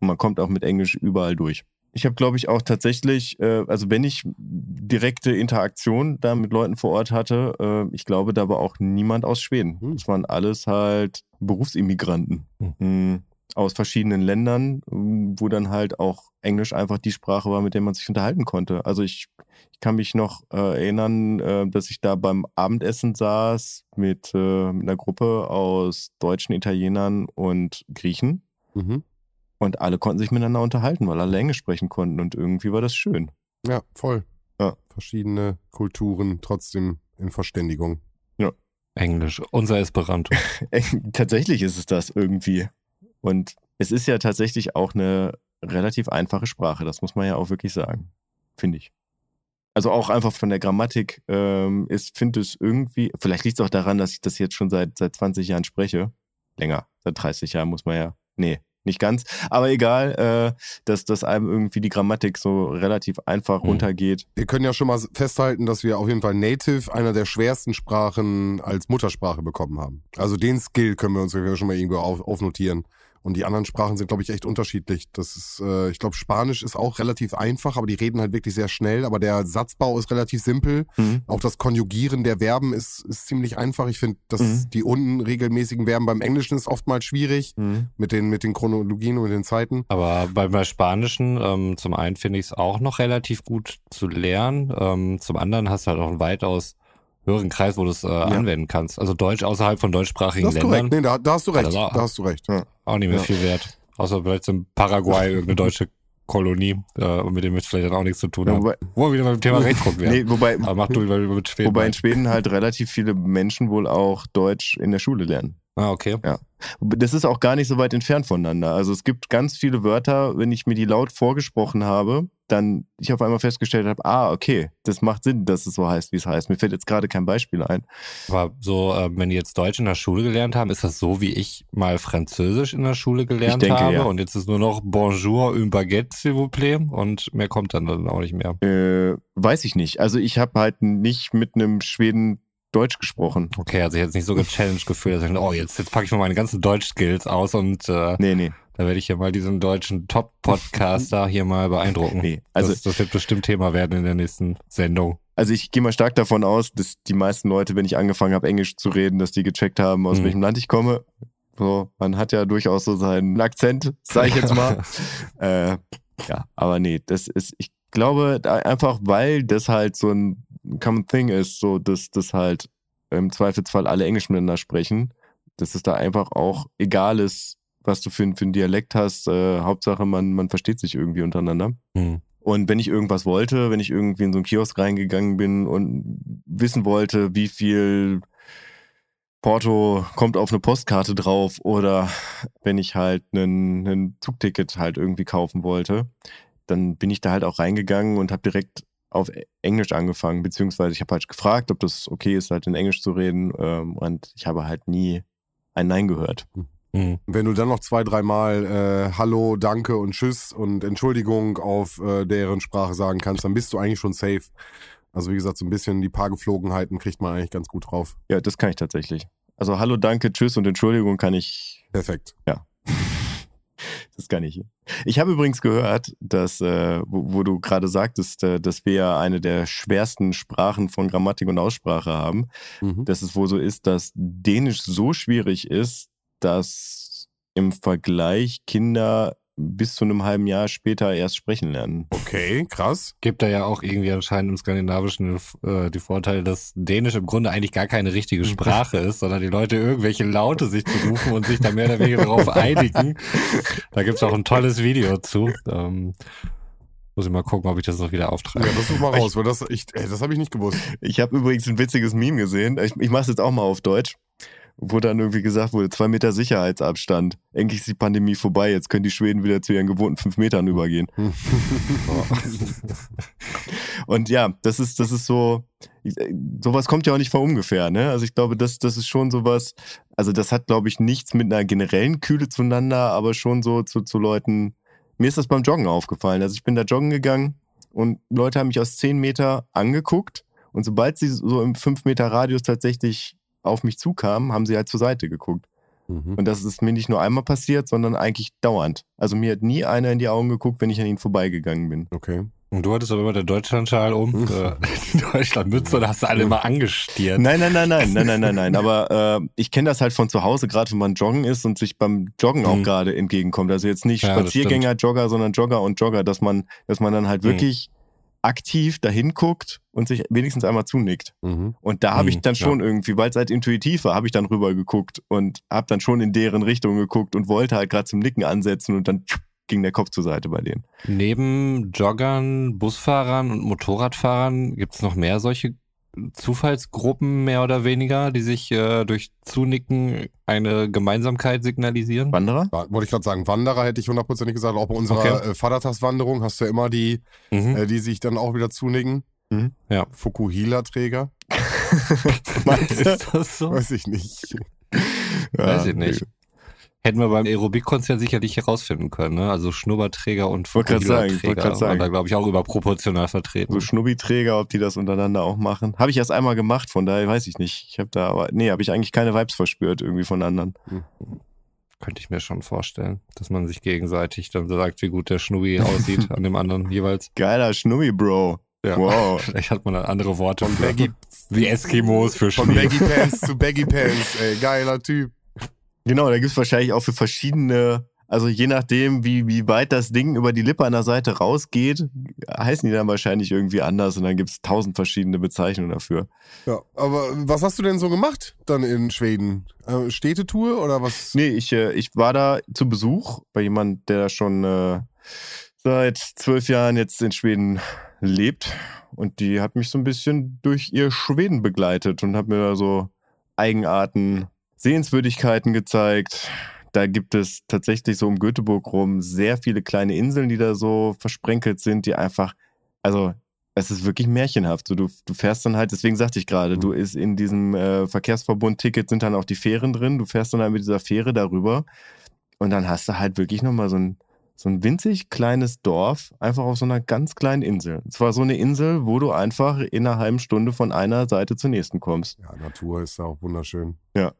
Und man kommt auch mit Englisch überall durch. Ich habe, glaube ich, auch tatsächlich, äh, also wenn ich direkte Interaktion da mit Leuten vor Ort hatte, äh, ich glaube, da war auch niemand aus Schweden. Hm. Es waren alles halt Berufsimmigranten Hm. mh, aus verschiedenen Ländern, wo dann halt auch Englisch einfach die Sprache war, mit der man sich unterhalten konnte. Also ich, ich kann mich noch äh, erinnern, äh, dass ich da beim Abendessen saß mit, äh, mit einer Gruppe aus Deutschen, Italienern und Griechen. Mhm. Und alle konnten sich miteinander unterhalten, weil alle Englisch sprechen konnten. Und irgendwie war das schön. Ja, voll. Ja. Verschiedene Kulturen trotzdem in Verständigung. Englisch. Unser Esperanto. [LAUGHS] tatsächlich ist es das irgendwie. Und es ist ja tatsächlich auch eine relativ einfache Sprache. Das muss man ja auch wirklich sagen. Finde ich. Also auch einfach von der Grammatik ähm, ist, finde es irgendwie, vielleicht liegt es auch daran, dass ich das jetzt schon seit, seit 20 Jahren spreche. Länger, seit 30 Jahren muss man ja. Nee, nicht ganz. Aber egal, äh, dass, dass einem irgendwie die Grammatik so relativ einfach Mhm. runtergeht. Wir können ja schon mal festhalten, dass wir auf jeden Fall Native einer der schwersten Sprachen als Muttersprache bekommen haben. Also den Skill können wir uns schon mal irgendwo auf, aufnotieren. Und die anderen Sprachen sind, glaube ich, echt unterschiedlich. Das ist, äh, ich glaube, Spanisch ist auch relativ einfach, aber die reden halt wirklich sehr schnell. Aber der Satzbau ist relativ simpel. Mhm. Auch das Konjugieren der Verben ist, ist ziemlich einfach. Ich finde, dass Mhm. die unregelmäßigen Verben beim Englischen ist oftmals schwierig Mhm. mit den, mit den Chronologien und mit den Zeiten. Aber bei, bei Spanischen, ähm, zum einen finde ich es auch noch relativ gut zu lernen. Ähm, zum anderen hast du halt auch ein weitaus höheren Kreis, wo du es äh, anwenden kannst. Also Deutsch außerhalb von deutschsprachigen Das ist Ländern. korrekt. Nee, da, da hast du recht. Also, Da hast du recht. Auch nicht mehr Ja. viel wert. Außer vielleicht in Paraguay [LAUGHS] irgendeine deutsche Kolonie, äh, und mit dem wir vielleicht dann auch nichts zu tun Ja, haben. wobei, Wo wir wieder beim Thema Rechtsruck [LAUGHS] wären. nee, wobei, Aber mach du mit Schweden. wobei in. Schweden halt relativ viele Menschen wohl auch Deutsch in der Schule lernen. ah, okay. Das ist auch gar nicht so weit entfernt voneinander. Also es gibt ganz viele Wörter, wenn ich mir die laut vorgesprochen habe, dann ich auf einmal festgestellt habe, ah, okay, das macht Sinn, dass es so heißt, wie es heißt. Mir fällt jetzt gerade kein Beispiel ein. Aber so, äh, wenn die jetzt Deutsch in der Schule gelernt haben, ist das so, wie ich mal Französisch in der Schule gelernt denke, habe? ja. Und jetzt ist nur noch Bonjour, une baguette, s'il vous plaît. Und mehr kommt dann, dann auch nicht mehr. Äh, weiß ich nicht. Also ich habe halt nicht mit einem Schweden Deutsch gesprochen. Okay, also ich jetzt nicht so gechallenged gefühlt, dass ich, oh, jetzt, jetzt packe ich mal meine ganzen Deutsch-Skills aus und äh, Nee, nee, da werde ich hier mal diesen deutschen Top-Podcaster hier mal beeindrucken. nee. Also, das, das wird bestimmt Thema werden in der nächsten Sendung. also ich gehe mal stark davon aus, dass die meisten Leute, wenn ich angefangen habe, Englisch zu reden, dass die gecheckt haben, aus Mhm. welchem Land ich komme. So, man hat ja durchaus so seinen Akzent, sage ich jetzt mal. [LAUGHS] äh, ja, aber nee, das ist, ich glaube, einfach weil das halt so ein common thing ist, so dass das halt im Zweifelsfall alle Englisch miteinander sprechen, dass es da einfach auch egal ist, was du für, ein- für einen Dialekt hast. Äh, Hauptsache, man, man versteht sich irgendwie untereinander. Hm. Und wenn ich irgendwas wollte, wenn ich irgendwie in so einen Kiosk reingegangen bin und wissen wollte, wie viel Porto kommt auf eine Postkarte drauf oder wenn ich halt einen Zugticket halt irgendwie kaufen wollte, dann bin ich da halt auch reingegangen und habe direkt auf Englisch angefangen, beziehungsweise ich habe halt gefragt, ob das okay ist, halt in Englisch zu reden ähm, und ich habe halt nie ein Nein gehört. Hm. Wenn du dann noch zwei, dreimal äh, Hallo, Danke und Tschüss und Entschuldigung auf äh, deren Sprache sagen kannst, dann bist du eigentlich schon safe. Also wie gesagt, so ein bisschen die paar Geflogenheiten kriegt man eigentlich ganz gut drauf. Ja, das kann ich tatsächlich. Also Hallo, Danke, Tschüss und Entschuldigung kann ich Perfekt. [LAUGHS] Das kann ich. Ich habe übrigens gehört, dass, äh, wo, wo du gerade sagtest, äh, dass wir ja eine der schwersten Sprachen von Grammatik und Aussprache haben, Mhm. dass es wohl so ist, dass Dänisch so schwierig ist, dass im Vergleich Kinder bis zu einem halben Jahr später erst sprechen lernen. Okay, krass. Gibt da ja auch irgendwie anscheinend im Skandinavischen äh, die Vorteile, dass Dänisch im Grunde eigentlich gar keine richtige Sprache [LAUGHS] ist, sondern die Leute irgendwelche Laute sich zurufen und sich da mehr oder weniger darauf einigen. Da gibt's auch ein tolles Video zu. Ähm, muss ich mal gucken, ob ich das noch wieder Ja, auftreibe. das such mal raus, weil das, ich, ey, das habe ich nicht gewusst. Ich habe übrigens ein witziges Meme gesehen. Ich, ich mache es jetzt auch mal auf Deutsch. Wo dann irgendwie gesagt wurde, zwei Meter Sicherheitsabstand. Endlich ist die Pandemie vorbei, jetzt können die Schweden wieder zu ihren gewohnten fünf Metern übergehen. [LAUGHS] Und ja, das ist, das ist so, sowas kommt ja auch nicht von ungefähr, ne? Also ich glaube, das, das ist schon sowas, also das hat, glaube ich, nichts mit einer generellen Kühle zueinander, aber schon so zu, zu Leuten, mir ist das beim Joggen aufgefallen. Also ich bin da joggen gegangen und Leute haben mich aus zehn Meter angeguckt und sobald sie so im fünf Meter Radius tatsächlich auf mich zukamen, haben sie halt zur Seite geguckt. Mhm. Und das ist mir nicht nur einmal passiert, sondern eigentlich dauernd. Also mir hat nie einer in die Augen geguckt, wenn ich an ihnen vorbeigegangen bin. Okay. Und du hattest aber immer der Deutschlandschal um, [LAUGHS] äh, die Deutschlandmütze, und hast du alle immer angestiert. Nein, nein, nein, nein, nein, nein, nein, nein. [LAUGHS] Aber äh, ich kenne das halt von zu Hause, gerade wenn man joggen ist und sich beim Joggen auch Mhm. gerade entgegenkommt. Also jetzt nicht Ja, Spaziergänger, Jogger, sondern Jogger und Jogger, dass man, dass man dann halt Mhm. Aktiv dahin guckt und sich wenigstens einmal zunickt. Mhm. Und da habe ich Mhm, dann schon irgendwie, weil es halt intuitiv war, habe ich dann rüber geguckt und habe dann schon in deren Richtung geguckt und wollte halt gerade zum Nicken ansetzen und dann ging der Kopf zur Seite bei denen. Neben Joggern, Busfahrern und Motorradfahrern gibt's noch mehr solche Zufallsgruppen mehr oder weniger, die sich äh, durch Zunicken eine Gemeinsamkeit signalisieren? Wanderer? Ja, wollte ich gerade sagen, Wanderer hätte ich hundertprozentig gesagt. Auch bei unserer Okay. äh, Vatertagswanderung hast du ja immer die, Mhm. äh, die sich dann auch wieder zunicken. Mhm. Ja. Fukuhila-Träger? Meinst [LAUGHS] du? Ist das so? Weiß ich nicht. Weiß ich nicht. Hätten wir beim Aerobic-Konzert sicherlich herausfinden können, ne? Also Schnurrbarträger und Fukuhila-Träger grad sagen. waren da, glaube ich, auch überproportional vertreten. So Schnubbiträger, ob die das untereinander auch machen. Habe ich erst einmal gemacht, von daher weiß ich nicht. Ich habe da aber, nee, habe ich eigentlich keine Vibes verspürt irgendwie von anderen. Könnte ich mir schon vorstellen, dass man sich gegenseitig dann sagt, wie gut der Schnubbi [LAUGHS] aussieht an dem anderen jeweils. Geiler Schnubbi, Bro. Ja. Wow. [LAUGHS] Vielleicht hat man dann andere Worte Von für Baggy, wie Eskimos für von Schnee. Baggy Pants zu Baggy Pants, ey, geiler Typ. Genau, da gibt's wahrscheinlich auch für verschiedene Also je nachdem, wie, wie weit das Ding über die Lippe an der Seite rausgeht, heißen die dann wahrscheinlich irgendwie anders und dann gibt es tausend verschiedene Bezeichnungen dafür. Ja, aber was hast du denn so gemacht dann in Schweden? Äh, Städtetour oder was? Nee, ich, äh, ich war da zu Besuch bei jemand, der schon äh, seit zwölf Jahren jetzt in Schweden lebt und die hat mich so ein bisschen durch ihr Schweden begleitet und hat mir da so Eigenarten, Sehenswürdigkeiten gezeigt da gibt es tatsächlich so um Göteborg rum sehr viele kleine Inseln, die da so versprenkelt sind, die einfach, also es ist wirklich märchenhaft. So, du, du fährst dann halt, deswegen sagte ich gerade, mhm. du ist in diesem äh, Verkehrsverbund-Ticket sind dann auch die Fähren drin. Du fährst dann halt mit dieser Fähre darüber und dann hast du halt wirklich nochmal so ein, so ein winzig kleines Dorf, einfach auf so einer ganz kleinen Insel. Es war so eine Insel, wo du einfach in einer halben Stunde von einer Seite zur nächsten kommst. Ja, Natur ist auch wunderschön. Ja.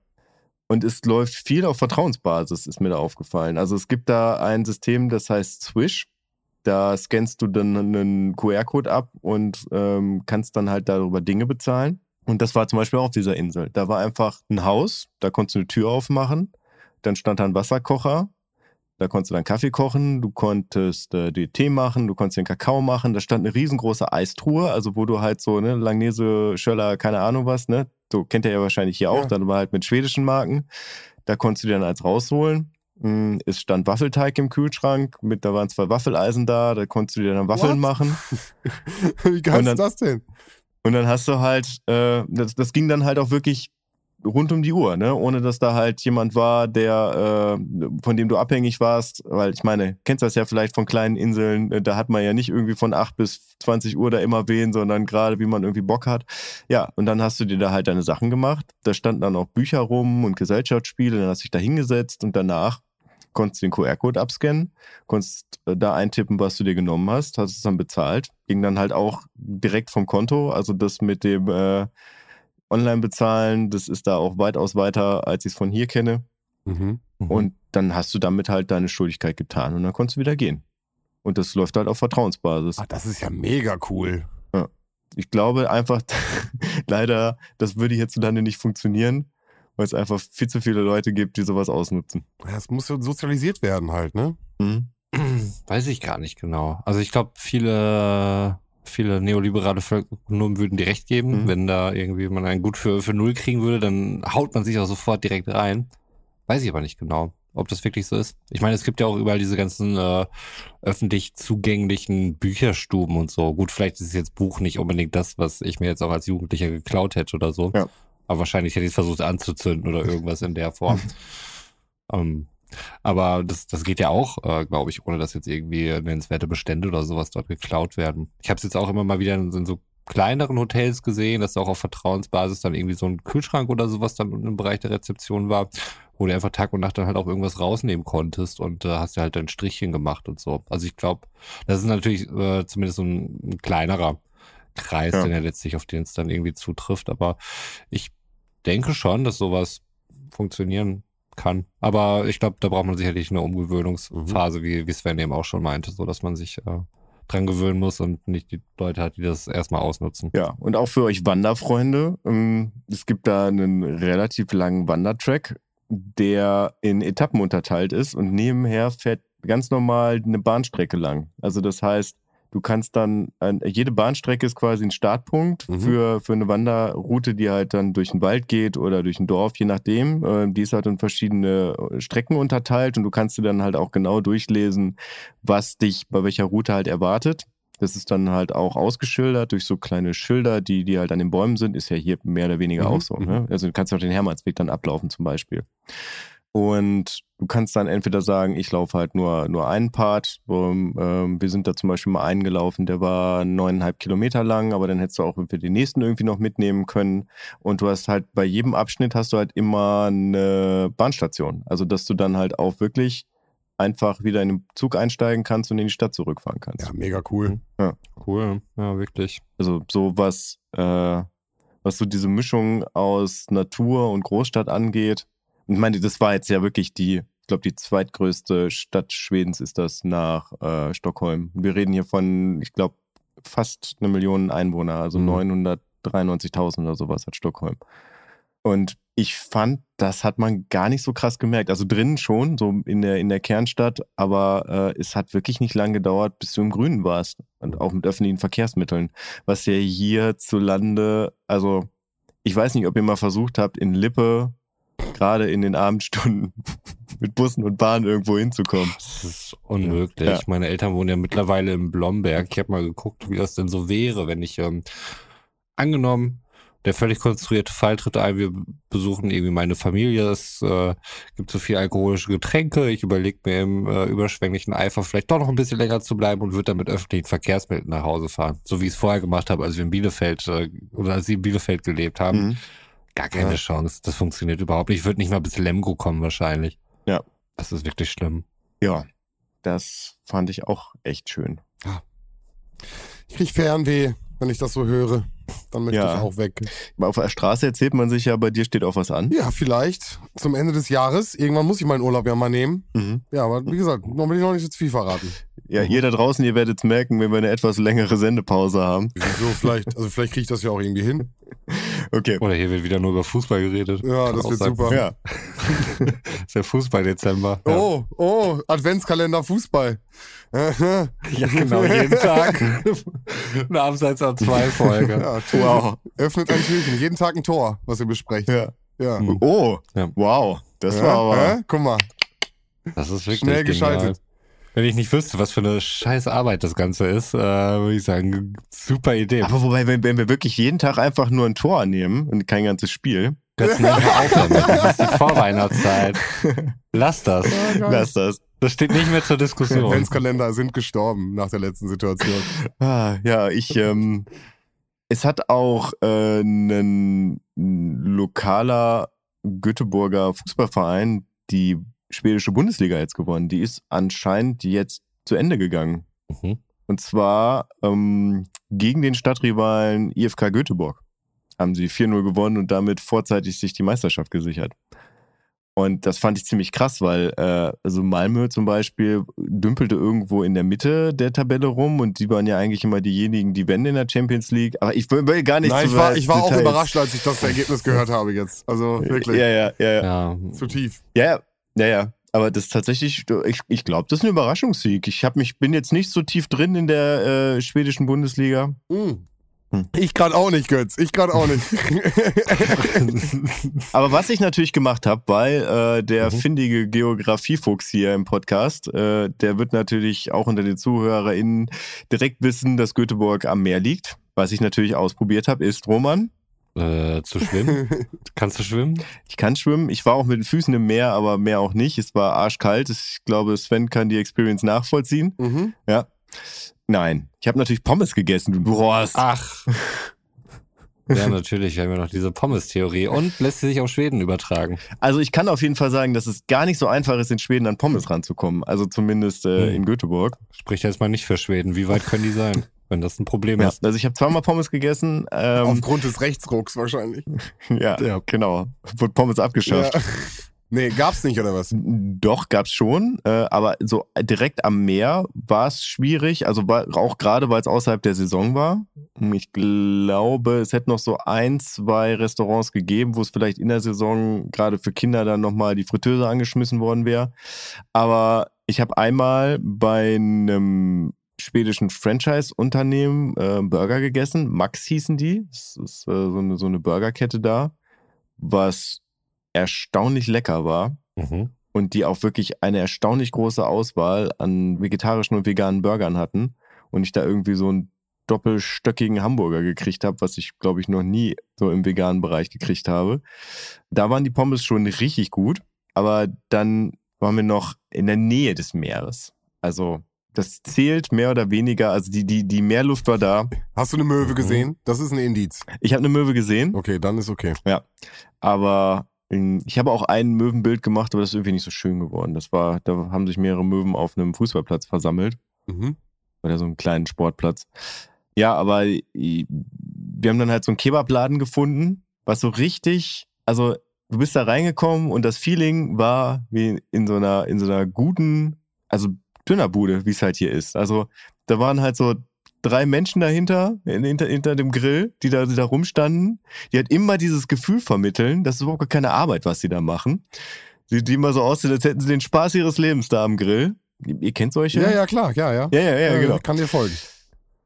Und es läuft viel auf Vertrauensbasis, ist mir da aufgefallen. Also es gibt da ein System, das heißt Swish. Da scannst du dann einen QR-Code ab und ähm, kannst dann halt darüber Dinge bezahlen. Und das war zum Beispiel auch auf dieser Insel. Da war einfach ein Haus, da konntest du eine Tür aufmachen, dann stand da ein Wasserkocher, da konntest du dann Kaffee kochen, du konntest äh, die Tee machen, du konntest den Kakao machen. Da stand eine riesengroße Eistruhe, also wo du halt so, ne, Langnese, Schöller, keine Ahnung was, ne, so kennt ihr ja wahrscheinlich hier auch, ja. dann war halt mit schwedischen Marken. Da konntest du dir dann als rausholen. Hm, es stand Waffelteig im Kühlschrank, mit, da waren zwei Waffeleisen da, da konntest du dir dann Waffeln What? machen. [LAUGHS] Wie geil ist das denn? Und dann hast du halt, äh, das, das ging dann halt auch wirklich rund um die Uhr, ne? ohne dass da halt jemand war, der äh, von dem du abhängig warst, weil ich meine, kennst das ja vielleicht von kleinen Inseln, äh, da hat man ja nicht irgendwie von 8 bis 20 Uhr da immer wen, sondern gerade wie man irgendwie Bock hat. Ja, und dann hast du dir da halt deine Sachen gemacht, da standen dann auch Bücher rum und Gesellschaftsspiele, dann hast du dich da hingesetzt und danach konntest du den QR-Code abscannen, konntest äh, da eintippen, was du dir genommen hast, hast es dann bezahlt, ging dann halt auch direkt vom Konto, also das mit dem äh, online bezahlen. Das ist da auch weitaus weiter, als ich es von hier kenne. Mhm. Mhm. Und dann hast du damit halt deine Schuldigkeit getan und dann konntest du wieder gehen. Und das läuft halt auf Vertrauensbasis. Ach, das ist ja mega cool. Ja. Ich glaube einfach, [LAUGHS] leider, das würde hierzulande nicht funktionieren, weil es einfach viel zu viele Leute gibt, die sowas ausnutzen. Es muss sozialisiert werden halt, ne? Mhm. Weiß ich gar nicht genau. Also ich glaube, viele viele neoliberale Ökonomen würden dir recht geben. Mhm. Wenn da irgendwie man einen gut für, für null kriegen würde, dann haut man sich auch sofort direkt rein. Weiß ich aber nicht genau, ob das wirklich so ist. Ich meine, es gibt ja auch überall diese ganzen äh, öffentlich zugänglichen Bücherstuben und so. Gut, vielleicht ist jetzt Buch nicht unbedingt das, was ich mir jetzt auch als Jugendlicher geklaut hätte oder so. Ja. Aber wahrscheinlich hätte ich es versucht anzuzünden oder irgendwas in der Form. [LAUGHS] ähm, aber das, das geht ja auch, äh, glaube ich, ohne dass jetzt irgendwie nennenswerte Bestände oder sowas dort geklaut werden. Ich habe es jetzt auch immer mal wieder in, in, so kleineren Hotels gesehen, dass auch auf Vertrauensbasis dann irgendwie so ein Kühlschrank oder sowas dann im Bereich der Rezeption war, wo du einfach Tag und Nacht dann halt auch irgendwas rausnehmen konntest und äh, hast ja halt ein Strichchen gemacht und so. Also ich glaube, das ist natürlich äh, zumindest so ein, ein kleinerer Kreis, ja. den ja letztlich auf den es dann irgendwie zutrifft. Aber ich denke schon, dass sowas funktionieren kann. Aber ich glaube, da braucht man sicherlich eine Umgewöhnungsphase, mhm. wie, wie Sven eben auch schon meinte, so dass man sich äh, dran gewöhnen muss und nicht die Leute hat, die das erstmal ausnutzen. Ja, und auch für euch Wanderfreunde, ähm, es gibt da einen relativ langen Wandertrack, der in Etappen unterteilt ist und nebenher fährt ganz normal eine Bahnstrecke lang. Also das heißt, Du kannst dann, jede Bahnstrecke ist quasi ein Startpunkt mhm. für, für eine Wanderroute, die halt dann durch den Wald geht oder durch ein Dorf, je nachdem. Äh, die ist halt in verschiedene Strecken unterteilt und du kannst dir dann halt auch genau durchlesen, was dich bei welcher Route halt erwartet. Das ist dann halt auch ausgeschildert durch so kleine Schilder, die, die halt an den Bäumen sind. Ist ja hier mehr oder weniger mhm. auch so. Ne? Mhm. Also du kannst auch den Hermannsweg dann ablaufen zum Beispiel. Und du kannst dann entweder sagen, ich laufe halt nur, nur einen Part. Ähm, wir sind da zum Beispiel mal eingelaufen, der war neuneinhalb Kilometer lang, aber dann hättest du auch für den nächsten irgendwie noch mitnehmen können. Und du hast halt bei jedem Abschnitt hast du halt immer eine Bahnstation. Also dass du dann halt auch wirklich einfach wieder in den Zug einsteigen kannst und in die Stadt zurückfahren kannst. Ja, mega cool. Mhm. Ja. Cool, ja, wirklich. Also so was, äh, was so diese Mischung aus Natur und Großstadt angeht, ich meine, das war jetzt ja wirklich die, ich glaube, die zweitgrößte Stadt Schwedens ist das nach äh, Stockholm. Wir reden hier von, ich glaube, fast eine Million Einwohner, also mhm. 993.000 oder sowas hat Stockholm. Und ich fand, das hat man gar nicht so krass gemerkt. Also drinnen schon, so in der, in der Kernstadt, aber äh, es hat wirklich nicht lange gedauert, bis du im Grünen warst. Und auch mit öffentlichen Verkehrsmitteln. Was ja hierzulande, also ich weiß nicht, ob ihr mal versucht habt, in Lippe gerade in den Abendstunden [LAUGHS] mit Bussen und Bahnen irgendwo hinzukommen. Das ist unmöglich. Ja. Meine Eltern wohnen ja mittlerweile in Blomberg. Ich habe mal geguckt, wie das denn so wäre, wenn ich ähm, angenommen, der völlig konstruierte Fall tritt ein, wir besuchen irgendwie meine Familie, es äh, gibt so viel alkoholische Getränke, ich überlege mir im äh, überschwänglichen Eifer vielleicht doch noch ein bisschen länger zu bleiben und würde dann mit öffentlichen Verkehrsmitteln nach Hause fahren. So wie ich es vorher gemacht habe, als wir in Bielefeld äh, oder als sie in Bielefeld gelebt haben. Mhm. Gar keine Ja. Chance. Das funktioniert überhaupt nicht. Ich würde nicht mal bis Lemgo kommen wahrscheinlich. Ja. Das ist wirklich schlimm. Ja, das fand ich auch echt schön. Ich krieg Fernweh, wenn ich das so höre. Dann möchte Ja. ich auch weg. Auf der Straße erzählt man sich ja, bei dir steht auch was an. Ja, vielleicht zum Ende des Jahres. Irgendwann muss ich meinen Urlaub ja mal nehmen. Mhm. Ja, aber wie gesagt, noch will ich noch nicht zu viel verraten. Ja, ihr da draußen, ihr werdet es merken, wenn wir eine etwas längere Sendepause haben. Wieso vielleicht, also vielleicht kriege ich das ja auch irgendwie hin. Okay. Oder hier wird wieder nur über Fußball geredet. Ja, Kann das wird sein. super. Ja. [LAUGHS] ist ja Fußball-Dezember. Ja. Oh, oh, Adventskalender Fußball. ja, genau, jeden [LAUGHS] Tag. Eine Abseits an zwei Folge. ja. Wow. Öffnet ein Türchen. Jeden Tag ein Tor, was ihr besprecht. Ja. Ja. Hm. Oh, wow. Das war aber. hä? Guck mal. Das ist wirklich Schnell genial. geschaltet. Wenn ich nicht wüsste, was für eine scheiß Arbeit das Ganze ist, äh, würde ich sagen, super Idee. Aber wobei, wenn, wenn wir wirklich jeden Tag einfach nur ein Tor nehmen und kein ganzes Spiel, Jetzt nehmen wir auf damit. Das ist die Vorweihnachtszeit. Lass das. lass das. Das steht nicht mehr zur Diskussion. Adventskalender sind gestorben nach der letzten Situation. [LAUGHS] Ah, ja, ich, ähm, es hat auch äh, ein lokaler Göteborger Fußballverein die schwedische Bundesliga jetzt gewonnen. Die ist anscheinend jetzt zu Ende gegangen. Mhm. Und zwar ähm, gegen den Stadtrivalen IFK Göteborg haben sie 4-0 gewonnen und damit vorzeitig sich die Meisterschaft gesichert. Und das fand ich ziemlich krass, weil äh, also Malmö zum Beispiel dümpelte irgendwo in der Mitte der Tabelle rum und die waren ja eigentlich immer diejenigen, die wenden in der Champions League. Aber ich will, will gar nicht Nein, zu ich war, ich war auch überrascht, als ich das Ergebnis gehört habe jetzt. Also wirklich. Ja, ja, ja, ja. Ja, Zu tief. Ja, ja, ja, ja. Aber das ist tatsächlich, ich, ich glaube, das ist ein Überraschungssieg. Ich hab mich, bin jetzt nicht so tief drin in der äh, schwedischen Bundesliga. Hm. Hm. Ich gerade auch nicht, Götz. Ich gerade auch nicht. [LAUGHS] [LAUGHS] Aber was ich natürlich gemacht habe, weil äh, der Mhm. findige Geografiefuchs hier im Podcast, äh, der wird natürlich auch unter den ZuhörerInnen direkt wissen, dass Göteborg am Meer liegt. Was ich natürlich ausprobiert habe, ist Roman. Äh, zu schwimmen. [LAUGHS] Kannst du schwimmen? Ich kann schwimmen. Ich war auch mit den Füßen im Meer, aber mehr auch nicht. Es war arschkalt. Ich glaube, Sven kann die Experience nachvollziehen. mhm. Ja. Nein. Ich habe natürlich Pommes gegessen, du Horst. Ach. [LAUGHS] Ja, natürlich. Wir haben ja noch diese Pommes-Theorie. Und lässt sie sich auf Schweden übertragen. Also ich kann auf jeden Fall sagen, dass es gar nicht so einfach ist, in Schweden an Pommes ranzukommen. Also zumindest äh, Hm. in Göteborg. Spricht jetzt mal nicht für Schweden. Wie weit können die sein, [LAUGHS] wenn das ein Problem Ja. ist? Also ich habe zweimal Pommes gegessen. Ähm, Aufgrund des Rechtsrucks wahrscheinlich. [LAUGHS] ja, Ja. genau. Wurde Pommes abgeschafft. Ja. Nee, gab's nicht, oder was? Doch, gab's schon, äh, aber so direkt am Meer war es schwierig, also war, auch gerade, weil es außerhalb der Saison war. Ich glaube, es hätte noch so ein, zwei Restaurants gegeben, wo es vielleicht in der Saison gerade für Kinder dann nochmal die Fritteuse angeschmissen worden wäre. Aber ich habe einmal bei einem schwedischen Franchise-Unternehmen äh, Burger gegessen. Max hießen die. Das ist äh, so, eine, so eine Burgerkette da, was erstaunlich lecker war Mhm. und die auch wirklich eine erstaunlich große Auswahl an vegetarischen und veganen Burgern hatten und ich da irgendwie so einen doppelstöckigen Hamburger gekriegt habe, was ich glaube ich noch nie so im veganen Bereich gekriegt habe. Da waren die Pommes schon richtig gut, aber dann waren wir noch in der Nähe des Meeres. Also das zählt mehr oder weniger, also die, die, die Meerluft war da. Hast du eine Möwe Mhm. gesehen? Das ist ein Indiz. Ich habe eine Möwe gesehen, Okay, dann ist okay. aber ähm, ich habe auch ein Möwenbild gemacht, aber das ist irgendwie nicht so schön geworden. Das war, da haben sich mehrere Möwen auf einem Fußballplatz versammelt. Mhm. Oder so einen kleinen Sportplatz. Ja, aber äh, wir haben dann halt so einen Kebabladen gefunden, was so richtig, also du bist da reingekommen und das Feeling war wie in so einer, in so einer guten, also Dönerbude, wie es halt hier ist. Also da waren halt so drei Menschen dahinter, hinter, hinter dem Grill, die da, die da rumstanden, die halt immer dieses Gefühl vermitteln, das ist überhaupt gar keine Arbeit, was sie da machen. Die, die immer so aussehen, als hätten sie den Spaß ihres Lebens da am Grill. Ihr, kennt solche? Ja, ja, klar, ja, ja. Ja, ja, ja, genau. Kann dir folgen.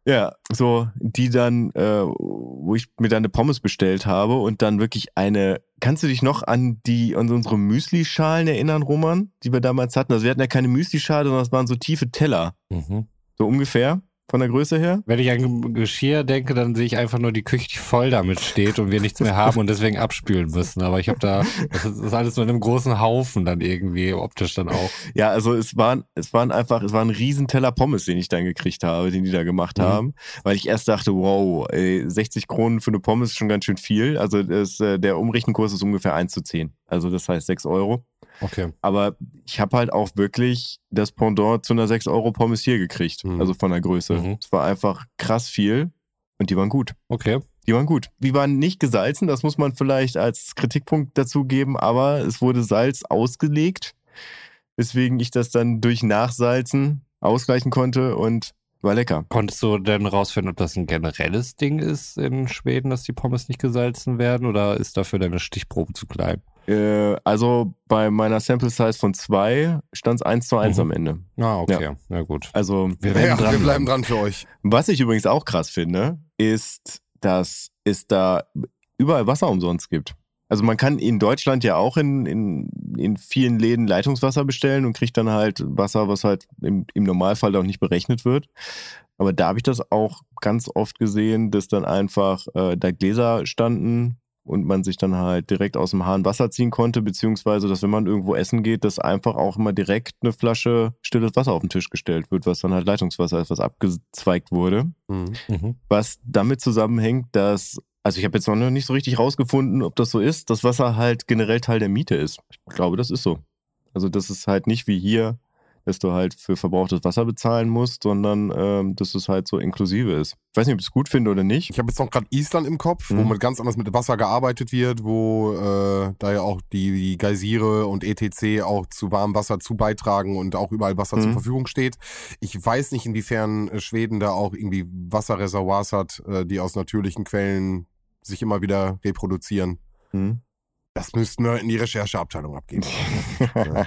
Ja, so, die dann, äh, wo ich mir dann eine Pommes bestellt habe und dann wirklich eine, kannst du dich noch an die, an unsere Müsli-Schalen erinnern, Roman, die wir damals hatten? Also wir hatten ja keine Müsli-Schale, sondern es waren so tiefe Teller, Mhm. so ungefähr, von der Größe her. Wenn ich an Geschirr denke, dann sehe ich einfach nur die Küche, die voll damit steht und wir nichts mehr haben und deswegen abspülen müssen. Aber ich habe da, das ist, alles nur in einem großen Haufen dann irgendwie, optisch dann auch. Ja, also es waren, es waren einfach, es war ein riesen Teller Pommes, den ich dann gekriegt habe, den die da gemacht Mhm. haben, weil ich erst dachte, wow, ey, 60 Kronen für eine Pommes ist schon ganz schön viel. Also das, äh, der Umrechenkurs ist ungefähr 1 zu 10. Also das heißt 6 Euro. Okay. Aber ich habe halt auch wirklich das Pendant zu einer 6 Euro Pommes hier gekriegt. Mhm. Also von der Größe. Mhm. Es war einfach krass viel und die waren gut. Okay. Die waren gut. Die waren nicht gesalzen, das muss man vielleicht als Kritikpunkt dazu geben, aber es wurde Salz ausgelegt, weswegen ich das dann durch Nachsalzen ausgleichen konnte und war lecker. Konntest du denn rausfinden, ob das ein generelles Ding ist in Schweden, dass die Pommes nicht gesalzen werden oder ist dafür deine Stichprobe zu klein? Äh, also bei meiner Sample Size von zwei stand es 1 zu 1 Mhm. am Ende. Ah, okay. Na gut. Also Wir werden Ja, dran wir bleiben bleiben. dran für euch. Was ich übrigens auch krass finde, ist, dass es da überall Wasser umsonst gibt. Also man kann in Deutschland ja auch in, in, in vielen Läden Leitungswasser bestellen und kriegt dann halt Wasser, was halt im, im Normalfall auch nicht berechnet wird. Aber da habe ich das auch ganz oft gesehen, dass dann einfach äh, da Gläser standen und man sich dann halt direkt aus dem Hahn Wasser ziehen konnte, beziehungsweise, dass wenn man irgendwo essen geht, dass einfach auch immer direkt eine Flasche stilles Wasser auf den Tisch gestellt wird, was dann halt Leitungswasser ist, was abgezweigt wurde. Mhm. Mhm. Was damit zusammenhängt, dass, also ich habe jetzt noch nicht so richtig rausgefunden, ob das so ist, dass Wasser halt generell Teil der Miete ist. Ich glaube, das ist so. Also das ist halt nicht wie hier, dass du halt für verbrauchtes Wasser bezahlen musst, sondern ähm, dass es halt so inklusive ist. Ich weiß nicht, ob ich es gut finde oder nicht. Ich habe jetzt noch gerade Island im Kopf, wo Mhm. mit ganz anders mit Wasser gearbeitet wird, wo äh, da ja auch die, die Geysire und ETC auch zu warmem Wasser zu beitragen und auch überall Wasser zur Mhm. Verfügung steht. Ich weiß nicht, inwiefern äh, Schweden da auch irgendwie Wasserreservoirs hat, äh, die aus natürlichen Quellen sich immer wieder reproduzieren. Hm. Das müssten wir in die Rechercheabteilung abgeben. [LAUGHS] Ja.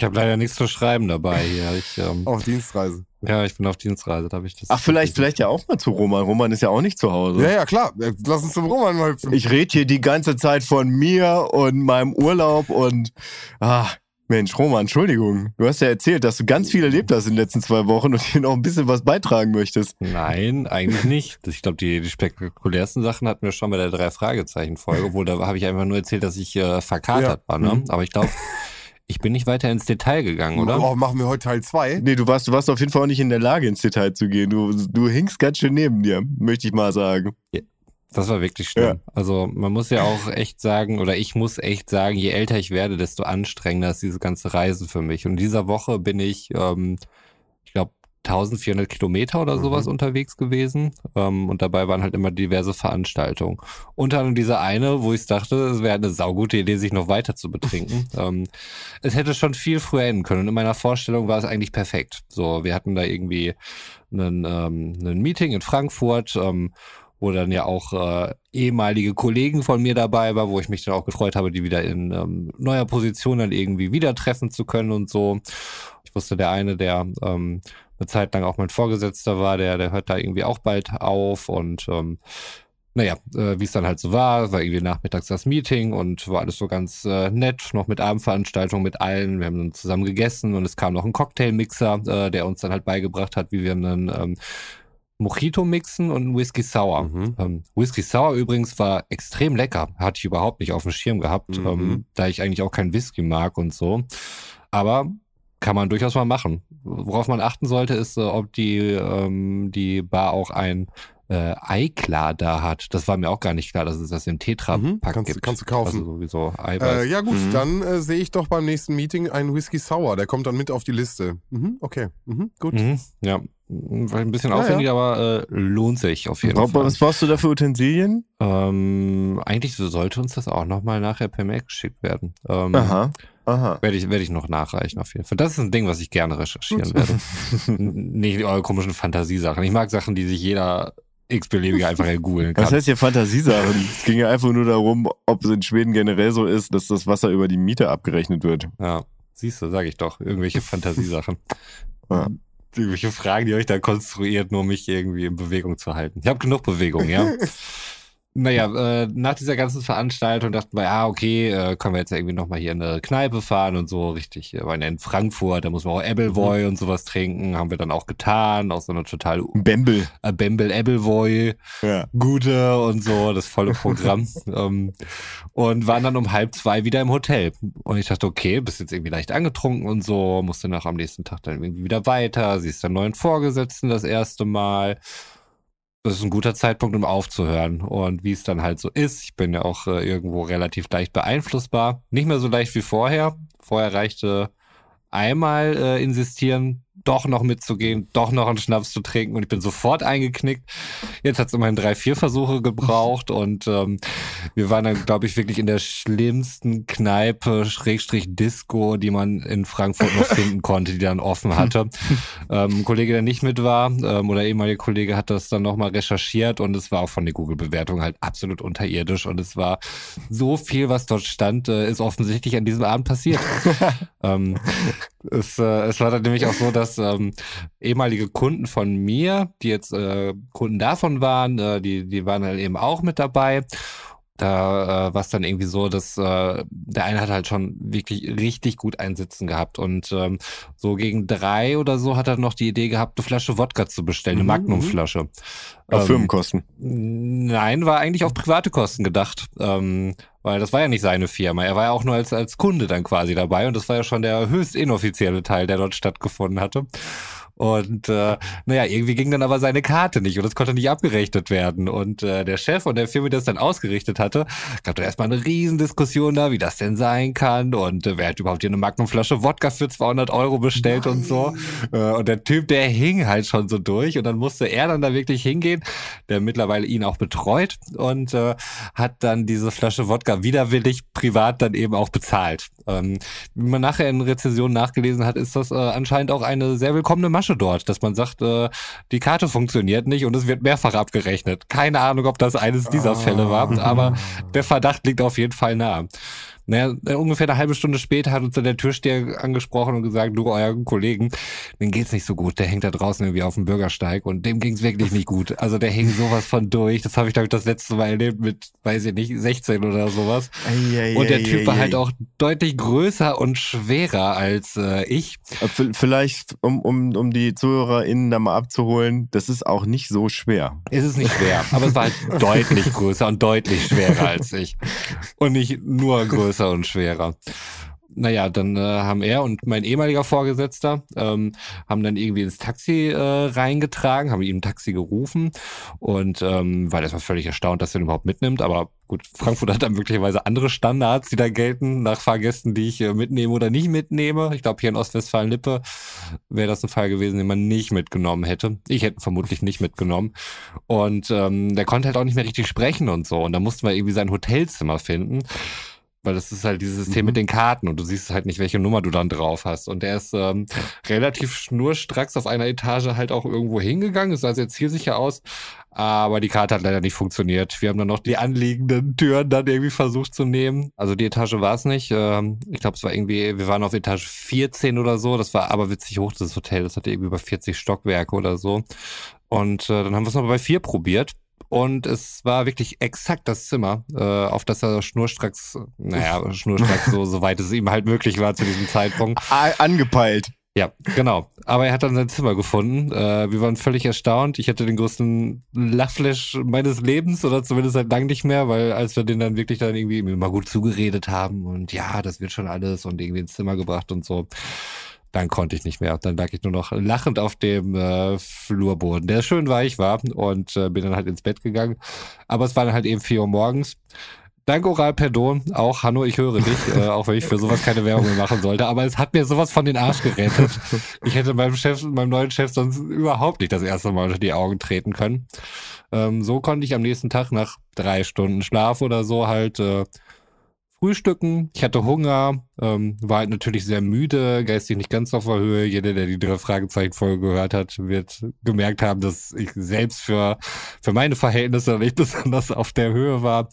Ich habe leider nichts zu schreiben dabei hier. Ich, ähm, Auf Dienstreise. Ja, ich bin auf Dienstreise, da habe ich das. Ach, vielleicht, vielleicht ja auch mal zu Roman. Roman ist ja auch nicht zu Hause. Ja, ja, klar. Lass uns zum Roman mal hüpfen. Ich rede hier die ganze Zeit von mir und meinem Urlaub und ah, Mensch, Roman, Entschuldigung. Du hast ja erzählt, dass du ganz viel erlebt hast in den letzten zwei Wochen und hier noch ein bisschen was beitragen möchtest. Nein, eigentlich nicht. Ich glaube, die, die spektakulärsten Sachen hatten wir schon bei der Drei-Fragezeichen-Folge, obwohl da habe ich einfach nur erzählt, dass ich äh, verkatert war. Ne? Mhm. Aber ich glaube, ich bin nicht weiter ins Detail gegangen, oder? Oh, machen wir heute Teil 2? Nee, du warst, du warst auf jeden Fall auch nicht in der Lage, ins Detail zu gehen. Du, du hingst ganz schön neben dir, möchte ich mal sagen. Das war wirklich schlimm. Also man muss ja auch echt sagen, oder ich muss echt sagen, je älter ich werde, desto anstrengender ist diese ganze Reise für mich. Und in dieser Woche bin ich, ähm, 1400 Kilometer oder sowas Mhm. unterwegs gewesen. Ähm, und dabei waren halt immer diverse Veranstaltungen. Unter anderem diese eine, wo ich dachte, es wäre eine saugute Idee, sich noch weiter zu betrinken. [LAUGHS] ähm, es hätte schon viel früher enden können. Und in meiner Vorstellung war es eigentlich perfekt. So, wir hatten da irgendwie einen, ähm, ein Meeting in Frankfurt, ähm, wo dann ja auch äh, ehemalige Kollegen von mir dabei war, wo ich mich dann auch gefreut habe, die wieder in ähm, neuer Position dann irgendwie wieder treffen zu können und so. Ich wusste, der eine, der ähm, eine Zeit lang auch mein Vorgesetzter war, der, der hört da irgendwie auch bald auf und ähm, naja, äh, wie es dann halt so war, war irgendwie nachmittags das Meeting und war alles so ganz äh, nett, noch mit Abendveranstaltung mit allen. Wir haben dann zusammen gegessen und es kam noch ein Cocktailmixer, äh, der uns dann halt beigebracht hat, wie wir einen ähm, Mojito mixen und einen Whisky Sour. Mhm. Ähm, Whisky Sour übrigens war extrem lecker, hatte ich überhaupt nicht auf dem Schirm gehabt, Mhm. ähm, da ich eigentlich auch keinen Whisky mag und so. Aber kann man durchaus mal machen. Worauf man achten sollte, ist, äh, ob die, ähm, die Bar auch ein äh, Eiklar da hat. Das war mir auch gar nicht klar, dass es das im Mhm, Tetra-Pack kannst du- gibt. kannst du kaufen. Also sowieso Eiweiß. Äh, ja gut, Mhm. dann äh, sehe ich doch beim nächsten Meeting einen Whisky Sour. Der kommt dann mit auf die Liste. Mhm, okay, mhm, gut. Mhm, ja. War ein bisschen Ja, aufwendig, aber äh, lohnt sich auf jeden Bra- Fall. Was brauchst du da für Utensilien? Ähm, eigentlich so sollte uns das auch nochmal nachher per Mail geschickt werden. Ähm, Aha. Aha. Werde ich, werde ich noch nachreichen auf jeden Fall. Das ist ein Ding, was ich gerne recherchieren werde. [LAUGHS] Nicht eure komischen Fantasiesachen. Ich mag Sachen, die sich jeder x-beliebige einfach googeln kann. Was heißt hier Fantasiesachen? es ging ja einfach nur darum, ob es in Schweden generell so ist, dass das Wasser über die Miete abgerechnet wird. Ja, siehst du, sag ich doch. Irgendwelche Fantasiesachen. Ja. Irgendwelche Fragen, die euch da konstruiert, nur mich irgendwie in Bewegung zu halten. Ich habe genug Bewegung, ja. [LAUGHS] Naja, äh, nach dieser ganzen Veranstaltung dachten wir, ja, okay, äh, können wir jetzt irgendwie nochmal hier in eine Kneipe fahren und so, richtig. Wir waren ja in Frankfurt, da muss man auch Appleboy und sowas trinken, haben wir dann auch getan, auch so eine total Bembel. äh, Bembel Appleboy, Ja. Gute und so, das volle Programm. [LAUGHS] ähm, und waren dann um halb zwei wieder im Hotel. Und ich dachte, okay, bist jetzt irgendwie leicht angetrunken und so, musste nach am nächsten Tag dann irgendwie wieder weiter, siehst dann neuen Vorgesetzten das erste Mal. Das ist ein guter Zeitpunkt, um aufzuhören. Und wie es dann halt so ist, ich bin ja auch äh, irgendwo relativ leicht beeinflussbar. Nicht mehr so leicht wie vorher. Vorher reichte einmal äh, insistieren, doch noch mitzugehen, doch noch einen Schnaps zu trinken und ich bin sofort eingeknickt. Jetzt hat es immerhin drei, vier Versuche gebraucht [LAUGHS] und ähm, wir waren dann, glaube ich, wirklich in der schlimmsten Kneipe, Schrägstrich Disco, die man in Frankfurt noch finden konnte, die dann offen hatte. ähm, ein Kollege, der nicht mit war, ähm, oder ehemaliger Kollege hat das dann nochmal recherchiert und es war auch von der Google-Bewertung halt absolut unterirdisch und es war so viel, was dort stand, äh, ist offensichtlich an diesem Abend passiert. [LAUGHS] ähm, es, äh, es war dann nämlich auch so, dass ähm, ehemalige Kunden von mir, die jetzt äh, Kunden davon waren, äh, die, die waren halt eben auch mit dabei. Da äh, war es dann irgendwie so, dass äh, der eine hat halt schon wirklich richtig gut einsitzen gehabt und ähm, so gegen drei oder so hat er noch die Idee gehabt, eine Flasche Wodka zu bestellen, eine Mhm, Magnumflasche. Auf Ähm, Firmenkosten. Nein, war eigentlich auf private Kosten gedacht. Ähm, weil das war ja nicht seine Firma. Er war ja auch nur als, als Kunde dann quasi dabei und das war ja schon der höchst inoffizielle Teil, der dort stattgefunden hatte. Und äh, naja, irgendwie ging dann aber seine Karte nicht und es konnte nicht abgerechnet werden. Und äh, der Chef und der Firma, die das dann ausgerichtet hatte, gab da erstmal eine Riesendiskussion da, wie das denn sein kann und äh, wer hat überhaupt hier eine Magnumflasche Wodka für 200 Euro bestellt und so. Äh, und der Typ, der hing halt schon so durch und dann musste er dann da wirklich hingehen, der mittlerweile ihn auch betreut und äh, hat dann diese Flasche Wodka widerwillig privat dann eben auch bezahlt. Ähm, wie man nachher in Rezensionen nachgelesen hat, ist das äh, anscheinend auch eine sehr willkommene Masche dort, dass man sagt, äh, die Karte funktioniert nicht und es wird mehrfach abgerechnet. Keine Ahnung, ob das eines dieser Fälle war, aber der Verdacht liegt auf jeden Fall nahe. Naja, äh, ungefähr eine halbe Stunde später hat uns dann der Türsteher angesprochen und gesagt, du, euer Kollegen, dem geht's nicht so gut. Der hängt da draußen irgendwie auf dem Bürgersteig und dem ging's wirklich nicht gut. Also der hing sowas von durch. Das habe ich, glaube ich, das letzte Mal erlebt mit, weiß ich nicht, 16 oder sowas. Und der Typ war halt auch deutlich größer und schwerer als äh, ich. Vielleicht, um, um, um die ZuhörerInnen da mal abzuholen, das ist auch nicht so schwer. Es ist nicht schwer, aber es war halt [LAUGHS] deutlich größer und deutlich schwerer als ich. Und nicht nur größer und schwerer. Naja, dann äh, haben er und mein ehemaliger Vorgesetzter ähm, haben dann irgendwie ins Taxi äh, reingetragen, haben ihm ein Taxi gerufen und ähm, war erstmal völlig erstaunt, dass er ihn überhaupt mitnimmt. Aber gut, Frankfurt hat dann möglicherweise andere Standards, die da gelten nach Fahrgästen, die ich äh, mitnehme oder nicht mitnehme. Ich glaube, hier in Ostwestfalen-Lippe wäre das ein Fall gewesen, den man nicht mitgenommen hätte. Ich hätte vermutlich nicht mitgenommen. Und ähm, der konnte halt auch nicht mehr richtig sprechen und so. Und da mussten wir irgendwie sein Hotelzimmer finden. Weil das ist halt dieses System mit den Karten und du siehst halt nicht, welche Nummer du dann drauf hast. Und der ist ähm, relativ schnurstracks auf einer Etage halt auch irgendwo hingegangen. Es sah sehr zielsicher aus, aber die Karte hat leider nicht funktioniert. Wir haben dann noch die anliegenden Türen dann irgendwie versucht zu nehmen. Also die Etage war es nicht. Ähm, ich glaube, es war irgendwie, wir waren auf Etage 14 oder so. Das war aber witzig hoch, das Hotel. Das hatte irgendwie über 40 Stockwerke oder so. Und äh, dann haben wir es noch bei vier probiert. Und es war wirklich exakt das Zimmer, äh, auf das er schnurstracks, naja, schnurstracks so, [LAUGHS] so weit es ihm halt möglich war zu diesem Zeitpunkt. A angepeilt. Ja, genau. Aber er hat dann sein Zimmer gefunden. Äh, wir waren völlig erstaunt. Ich hatte den größten Lachflash meines Lebens oder zumindest seit lang nicht mehr, weil als wir den dann wirklich dann irgendwie mal gut zugeredet haben und ja, das wird schon alles und irgendwie ins Zimmer gebracht und so, dann konnte ich nicht mehr. Dann lag ich nur noch lachend auf dem äh, Flurboden, der schön weich war und äh, bin dann halt ins Bett gegangen. Aber es war dann halt eben vier Uhr morgens danke Oral Perdon, auch Hanno, ich höre dich, äh, auch wenn ich für sowas keine Werbung mehr machen sollte, aber es hat mir sowas von den Arsch gerettet. Ich hätte meinem Chef, meinem neuen Chef sonst überhaupt nicht das erste Mal unter die Augen treten können. Ähm, so konnte ich am nächsten Tag nach drei Stunden Schlaf oder so halt äh, frühstücken. Ich hatte Hunger, ähm, war halt natürlich sehr müde, geistig nicht ganz auf der Höhe. Jeder, der die drei Fragezeichen-Folge gehört hat, wird gemerkt haben, dass ich selbst für, für meine Verhältnisse nicht [LAUGHS] besonders auf der Höhe war.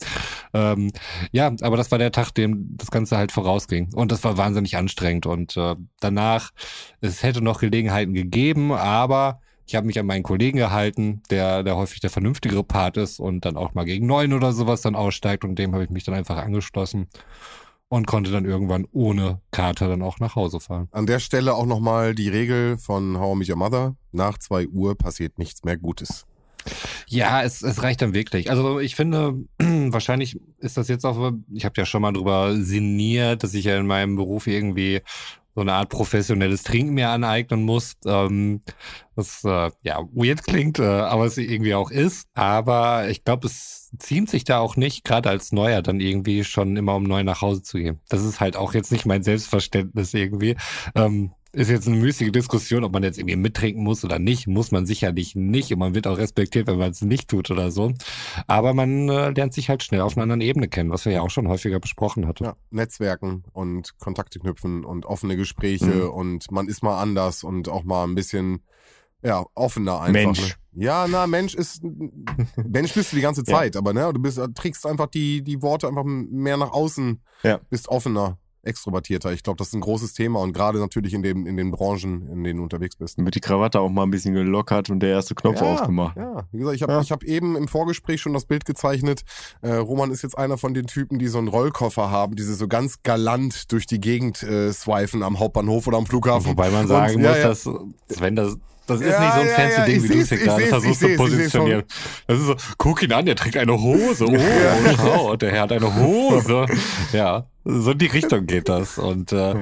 Ähm, ja, aber das war der Tag, dem das Ganze halt vorausging. Und das war wahnsinnig anstrengend. Und äh, danach, es hätte noch Gelegenheiten gegeben, aber ich habe mich an meinen Kollegen gehalten, der, der häufig der vernünftigere Part ist und dann auch mal gegen neun oder sowas dann aussteigt und dem habe ich mich dann einfach angeschlossen und konnte dann irgendwann ohne Karte dann auch nach Hause fahren. An der Stelle auch nochmal die Regel von How I Met Your Mother. Nach zwei Uhr passiert nichts mehr Gutes. Ja, es, es reicht dann wirklich. Also ich finde, [CLEARS THROAT] wahrscheinlich ist das jetzt auch, ich habe ja schon mal drüber sinniert, dass ich ja in meinem Beruf irgendwie so eine Art professionelles Trinken mir aneignen muss. Ähm, was äh, ja weird klingt, äh, aber es irgendwie auch ist. Aber ich glaube, es ziemt sich da auch nicht, gerade als Neuer dann irgendwie schon immer um neun nach Hause zu gehen. Das ist halt auch jetzt nicht mein Selbstverständnis irgendwie. Ähm, ist jetzt eine müßige Diskussion, ob man jetzt irgendwie mittrinken muss oder nicht. Muss man sicherlich nicht. Und man wird auch respektiert, wenn man es nicht tut oder so. Aber man äh, lernt sich halt schnell auf einer anderen Ebene kennen, was wir ja auch schon häufiger besprochen hatten. Ja, Netzwerken und Kontakte knüpfen und offene Gespräche Mhm. und man ist mal anders und auch mal ein bisschen ja, offener einfach. Mensch. Ne? Ja, na, Mensch ist [LAUGHS] Mensch bist du die ganze Ja. Zeit, aber ne, du bist trägst einfach die die Worte einfach mehr nach außen. Ja. Bist offener, extrovertierter. Ich glaube, das ist ein großes Thema und gerade natürlich in den in den Branchen, in denen du unterwegs bist. Wird die Krawatte auch mal ein bisschen gelockert und der erste Knopf ja, aufgemacht. Ja, wie gesagt, ich habe Ja. ich hab eben im Vorgespräch schon das Bild gezeichnet. Äh, Roman ist jetzt einer von den Typen, die so einen Rollkoffer haben, die sie so ganz galant durch die Gegend äh, swipen am Hauptbahnhof oder am Flughafen. Wobei man Und- sagen ja, muss, ja. dass Sven das das ist Ja, nicht so ein ja, fancy ja, Ding, ich wie du es hier gerade versuchst zu positionieren. Das ist so, guck ihn an, der trägt eine Hose. Oh, Ja. schau, der Herr hat eine Hose. Ja, so in die Richtung geht das. Und äh,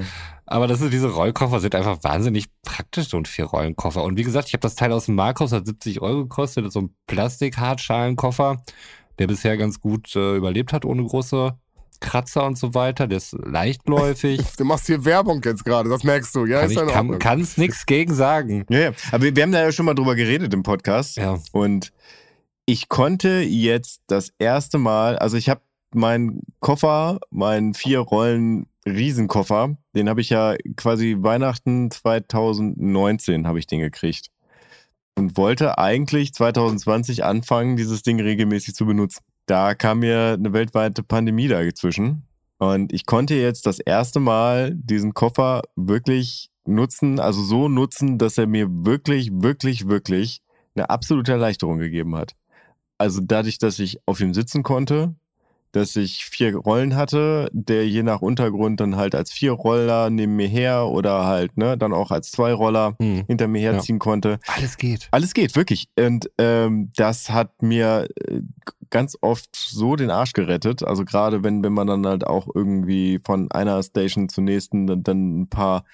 aber das ist, diese Rollkoffer sind einfach wahnsinnig praktisch, so ein Vier-Rollen-Koffer. Und wie gesagt, ich habe das Teil aus dem Markus, hat 70 Euro gekostet, so ein Plastik-Hartschalenkoffer, der bisher ganz gut äh, überlebt hat, ohne große Kratzer und so weiter. Der ist leichtläufig. [LAUGHS] Du machst hier Werbung jetzt gerade, das merkst du. Ja, kann ist ich kann, Ordnung. kann's nix gegen sagen. Ja, ja. Aber wir, wir haben da ja schon mal drüber geredet im Podcast. Ja. Und ich konnte jetzt das erste Mal, also ich habe meinen Koffer, meinen vier Rollen Riesenkoffer, den habe ich ja quasi Weihnachten 2019 habe ich den gekriegt. Und wollte eigentlich 2020 anfangen, dieses Ding regelmäßig zu benutzen. Da kam mir eine weltweite Pandemie dazwischen. Und ich konnte jetzt das erste Mal diesen Koffer wirklich nutzen, also so nutzen, dass er mir wirklich, wirklich, wirklich eine absolute Erleichterung gegeben hat. Also dadurch, dass ich auf ihm sitzen konnte, dass ich vier Rollen hatte, der je nach Untergrund dann halt als vier Roller neben mir her oder halt ne, dann auch als zwei Roller Hm. hinter mir herziehen konnte. Alles geht. Alles geht, wirklich. Und ähm, das hat mir äh, ganz oft so den Arsch gerettet. Also gerade wenn, wenn man dann halt auch irgendwie von einer Station zur nächsten dann, dann ein paar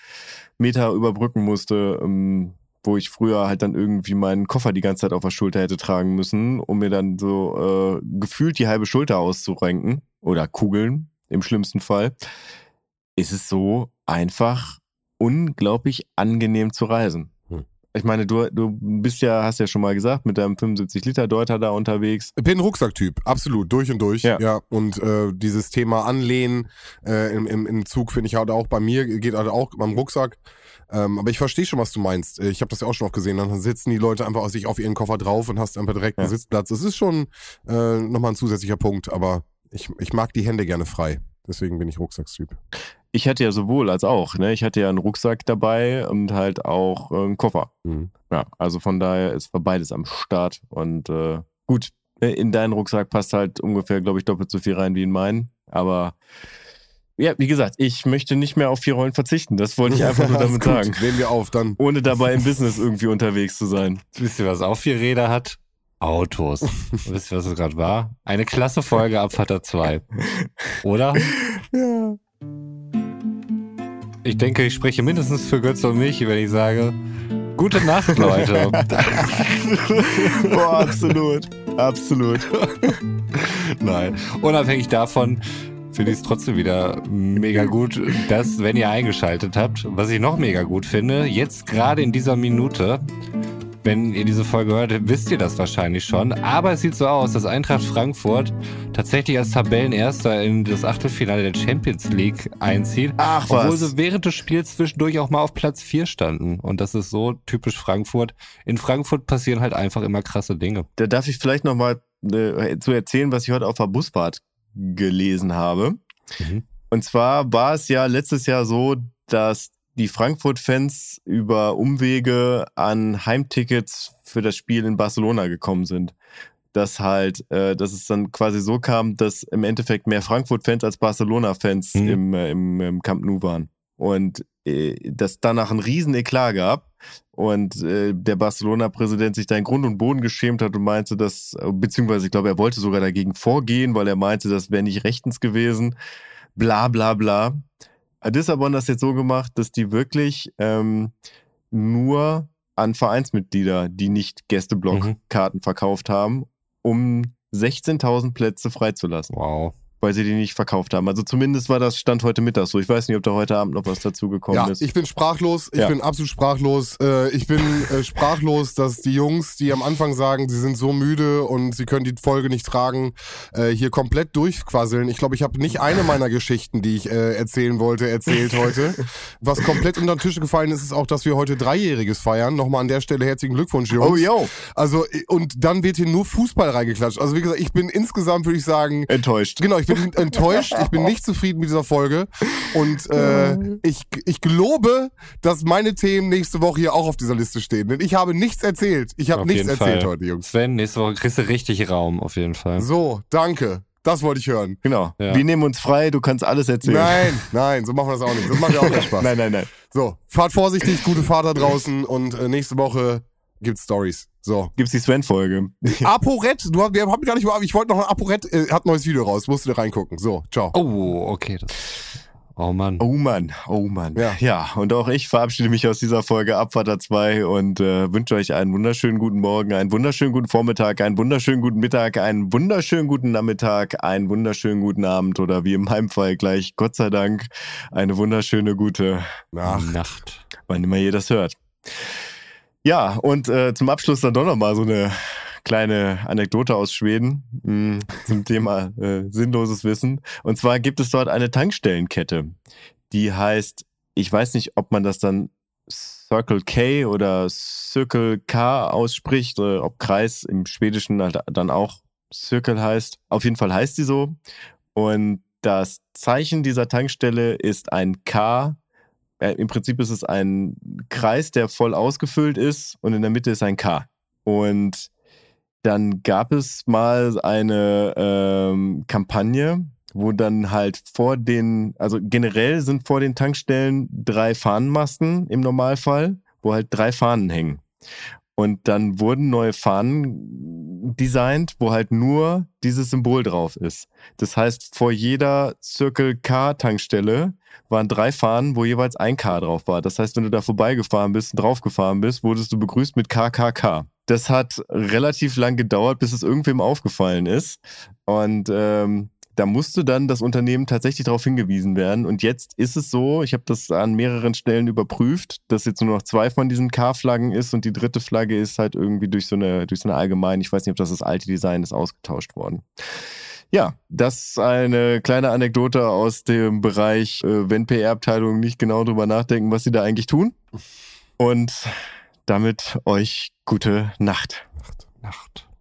Meter überbrücken musste, ähm, wo ich früher halt dann irgendwie meinen Koffer die ganze Zeit auf der Schulter hätte tragen müssen, um mir dann so äh, gefühlt die halbe Schulter auszurenken oder kugeln im schlimmsten Fall, ist es so einfach unglaublich angenehm zu reisen. Ich meine, du, du bist ja, hast ja schon mal gesagt, mit deinem 75 Liter Deuter da unterwegs. Ich bin ein Rucksacktyp, absolut, durch und durch. Ja. Ja. und äh, dieses Thema Anlehnen äh, im, im, im Zug finde ich halt auch bei mir, geht halt auch beim Rucksack. Ähm, aber ich verstehe schon, was du meinst. Ich habe das ja auch schon oft gesehen. Dann sitzen die Leute einfach aus sich auf ihren Koffer drauf und hast einfach direkt einen Ja. Sitzplatz. Das ist schon äh, nochmal ein zusätzlicher Punkt, aber ich, ich mag die Hände gerne frei. Deswegen bin ich Rucksackstyp. Ich hatte ja sowohl als auch, ne? Ich hatte ja einen Rucksack dabei und halt auch äh, einen Koffer. Mhm. Ja, also von daher ist beides am Start. Und äh, gut, in deinen Rucksack passt halt ungefähr, glaube ich, doppelt so viel rein wie in meinen. Aber ja, wie gesagt, ich möchte nicht mehr auf vier Rollen verzichten. Das wollte ich einfach nur [LAUGHS] damit gut, sagen. Nehmen wir auf, dann. Ohne dabei im Business irgendwie unterwegs zu sein. Wisst ihr, was auch vier Räder hat? Autos. Wisst ihr, was es gerade war? Eine klasse Folge Abfahrter 2. Oder? Ja. Ich denke, ich spreche mindestens für Götz und mich, wenn ich sage, gute Nacht, Leute. Boah, absolut. Absolut. Nein. Unabhängig davon finde ich es trotzdem wieder mega gut, dass, wenn ihr eingeschaltet habt, was ich noch mega gut finde, jetzt gerade in dieser Minute, wenn ihr diese Folge hört, wisst ihr das wahrscheinlich schon. Aber es sieht so aus, dass Eintracht Frankfurt tatsächlich als Tabellenerster in das Achtelfinale der Champions League einzieht. Ach Obwohl was. sie während des Spiels zwischendurch auch mal auf Platz 4 standen. Und das ist so typisch Frankfurt. In Frankfurt passieren halt einfach immer krasse Dinge. Da darf ich vielleicht noch mal äh, zu erzählen, was ich heute auf der Busfahrt gelesen habe. Mhm. Und zwar war es ja letztes Jahr so, dass die Frankfurt-Fans über Umwege an Heimtickets für das Spiel in Barcelona gekommen sind. Dass halt, äh, dass es dann quasi so kam, dass im Endeffekt mehr Frankfurt-Fans als Barcelona-Fans Mhm. im, äh, im, im Camp Nou waren. Und äh, dass danach ein riesen Eklat gab und äh, der Barcelona-Präsident sich da in Grund und Boden geschämt hat und meinte, dass, beziehungsweise ich glaube, er wollte sogar dagegen vorgehen, weil er meinte, das wäre nicht rechtens gewesen. Bla bla bla. Lissabon hat das jetzt so gemacht, dass die wirklich ähm, nur an Vereinsmitglieder, die nicht Gästeblock-Karten verkauft haben, um 16.000 Plätze freizulassen, Wow. Weil sie die nicht verkauft haben. Also zumindest war das Stand heute Mittag so. Ich weiß nicht, ob da heute Abend noch was dazu gekommen Ja, ist. ich bin sprachlos. Ich Ja. bin absolut sprachlos. Äh, ich bin äh, sprachlos, dass die Jungs, die am Anfang sagen, sie sind so müde und sie können die Folge nicht tragen, äh, hier komplett durchquasseln. Ich glaube, ich habe nicht eine meiner Geschichten, die ich äh, erzählen wollte, erzählt heute. Was komplett unter den Tisch gefallen ist, ist auch, dass wir heute Dreijähriges feiern. Nochmal an der Stelle herzlichen Glückwunsch, Jungs. oh, yo, Also, und dann wird hier nur Fußball reingeklatscht. Also, wie gesagt, ich bin insgesamt, würde ich sagen, enttäuscht. Genau, ich bin enttäuscht, ich bin nicht zufrieden mit dieser Folge und äh, ich, ich glaube, dass meine Themen nächste Woche hier auch auf dieser Liste stehen, denn ich habe nichts erzählt. Ich habe nichts erzählt Fall. heute, Jungs. Sven, nächste Woche kriegst du richtig Raum, auf jeden Fall. So, danke. Das wollte ich hören. Genau. Ja. Wir nehmen uns frei, du kannst alles erzählen. Nein, nein, so machen wir das auch nicht. Das macht ja auch keinen Spaß. [LAUGHS] nein, nein, nein. So, fahrt vorsichtig, gute Fahrt da draußen und äh, nächste Woche gibt's Stories. So. Gibt's die Sven-Folge. [LAUGHS] ApoRed, du hast, wir haben gar nicht über, ich wollte noch ein ApoRed, äh, hat ein neues Video raus, musst du da reingucken. So, ciao. Oh, okay. Das, oh Mann. Oh Mann, oh Mann. Ja. und auch ich verabschiede mich aus dieser Folge Abfahrter 2 und äh, wünsche euch einen wunderschönen guten Morgen, einen wunderschönen guten Vormittag, einen wunderschönen guten Mittag, einen wunderschönen guten Nachmittag, einen wunderschönen guten Abend oder wie in meinem Fall gleich, Gott sei Dank, eine wunderschöne gute, Ach, Nacht. wann immer ihr das hört. Ja, und äh, zum Abschluss dann doch nochmal so eine kleine Anekdote aus Schweden mh, zum Thema äh, sinnloses Wissen. Und zwar gibt es dort eine Tankstellenkette, die heißt, ich weiß nicht, ob man das dann Circle K oder Circle K ausspricht, oder ob Kreis im Schwedischen halt dann auch Circle heißt. Auf jeden Fall heißt sie so. Und das Zeichen dieser Tankstelle ist ein K. Äh, Im Prinzip ist es ein Kreis, der voll ausgefüllt ist und in der Mitte ist ein K. Und dann gab es mal eine ähm, Kampagne, wo dann halt vor den, also generell sind vor den Tankstellen drei Fahnenmasten im Normalfall, wo halt drei Fahnen hängen. Und dann wurden neue Fahnen designt, wo halt nur dieses Symbol drauf ist. Das heißt, vor jeder Circle K Tankstelle waren drei Fahnen, wo jeweils ein K drauf war. Das heißt, wenn du da vorbeigefahren bist und draufgefahren bist, wurdest du begrüßt mit KKK. Das hat relativ lang gedauert, bis es irgendwem aufgefallen ist. Und ähm, da musste dann das Unternehmen tatsächlich darauf hingewiesen werden. Und jetzt ist es so, ich habe das an mehreren Stellen überprüft, dass jetzt nur noch zwei von diesen K-Flaggen ist und die dritte Flagge ist halt irgendwie durch so eine, durch so eine allgemeine, ich weiß nicht, ob das das alte Design ist, ausgetauscht worden. Ja, das ist eine kleine Anekdote aus dem Bereich, äh, wenn PR-Abteilungen nicht genau drüber nachdenken, was sie da eigentlich tun. Und damit euch gute Nacht. Nacht.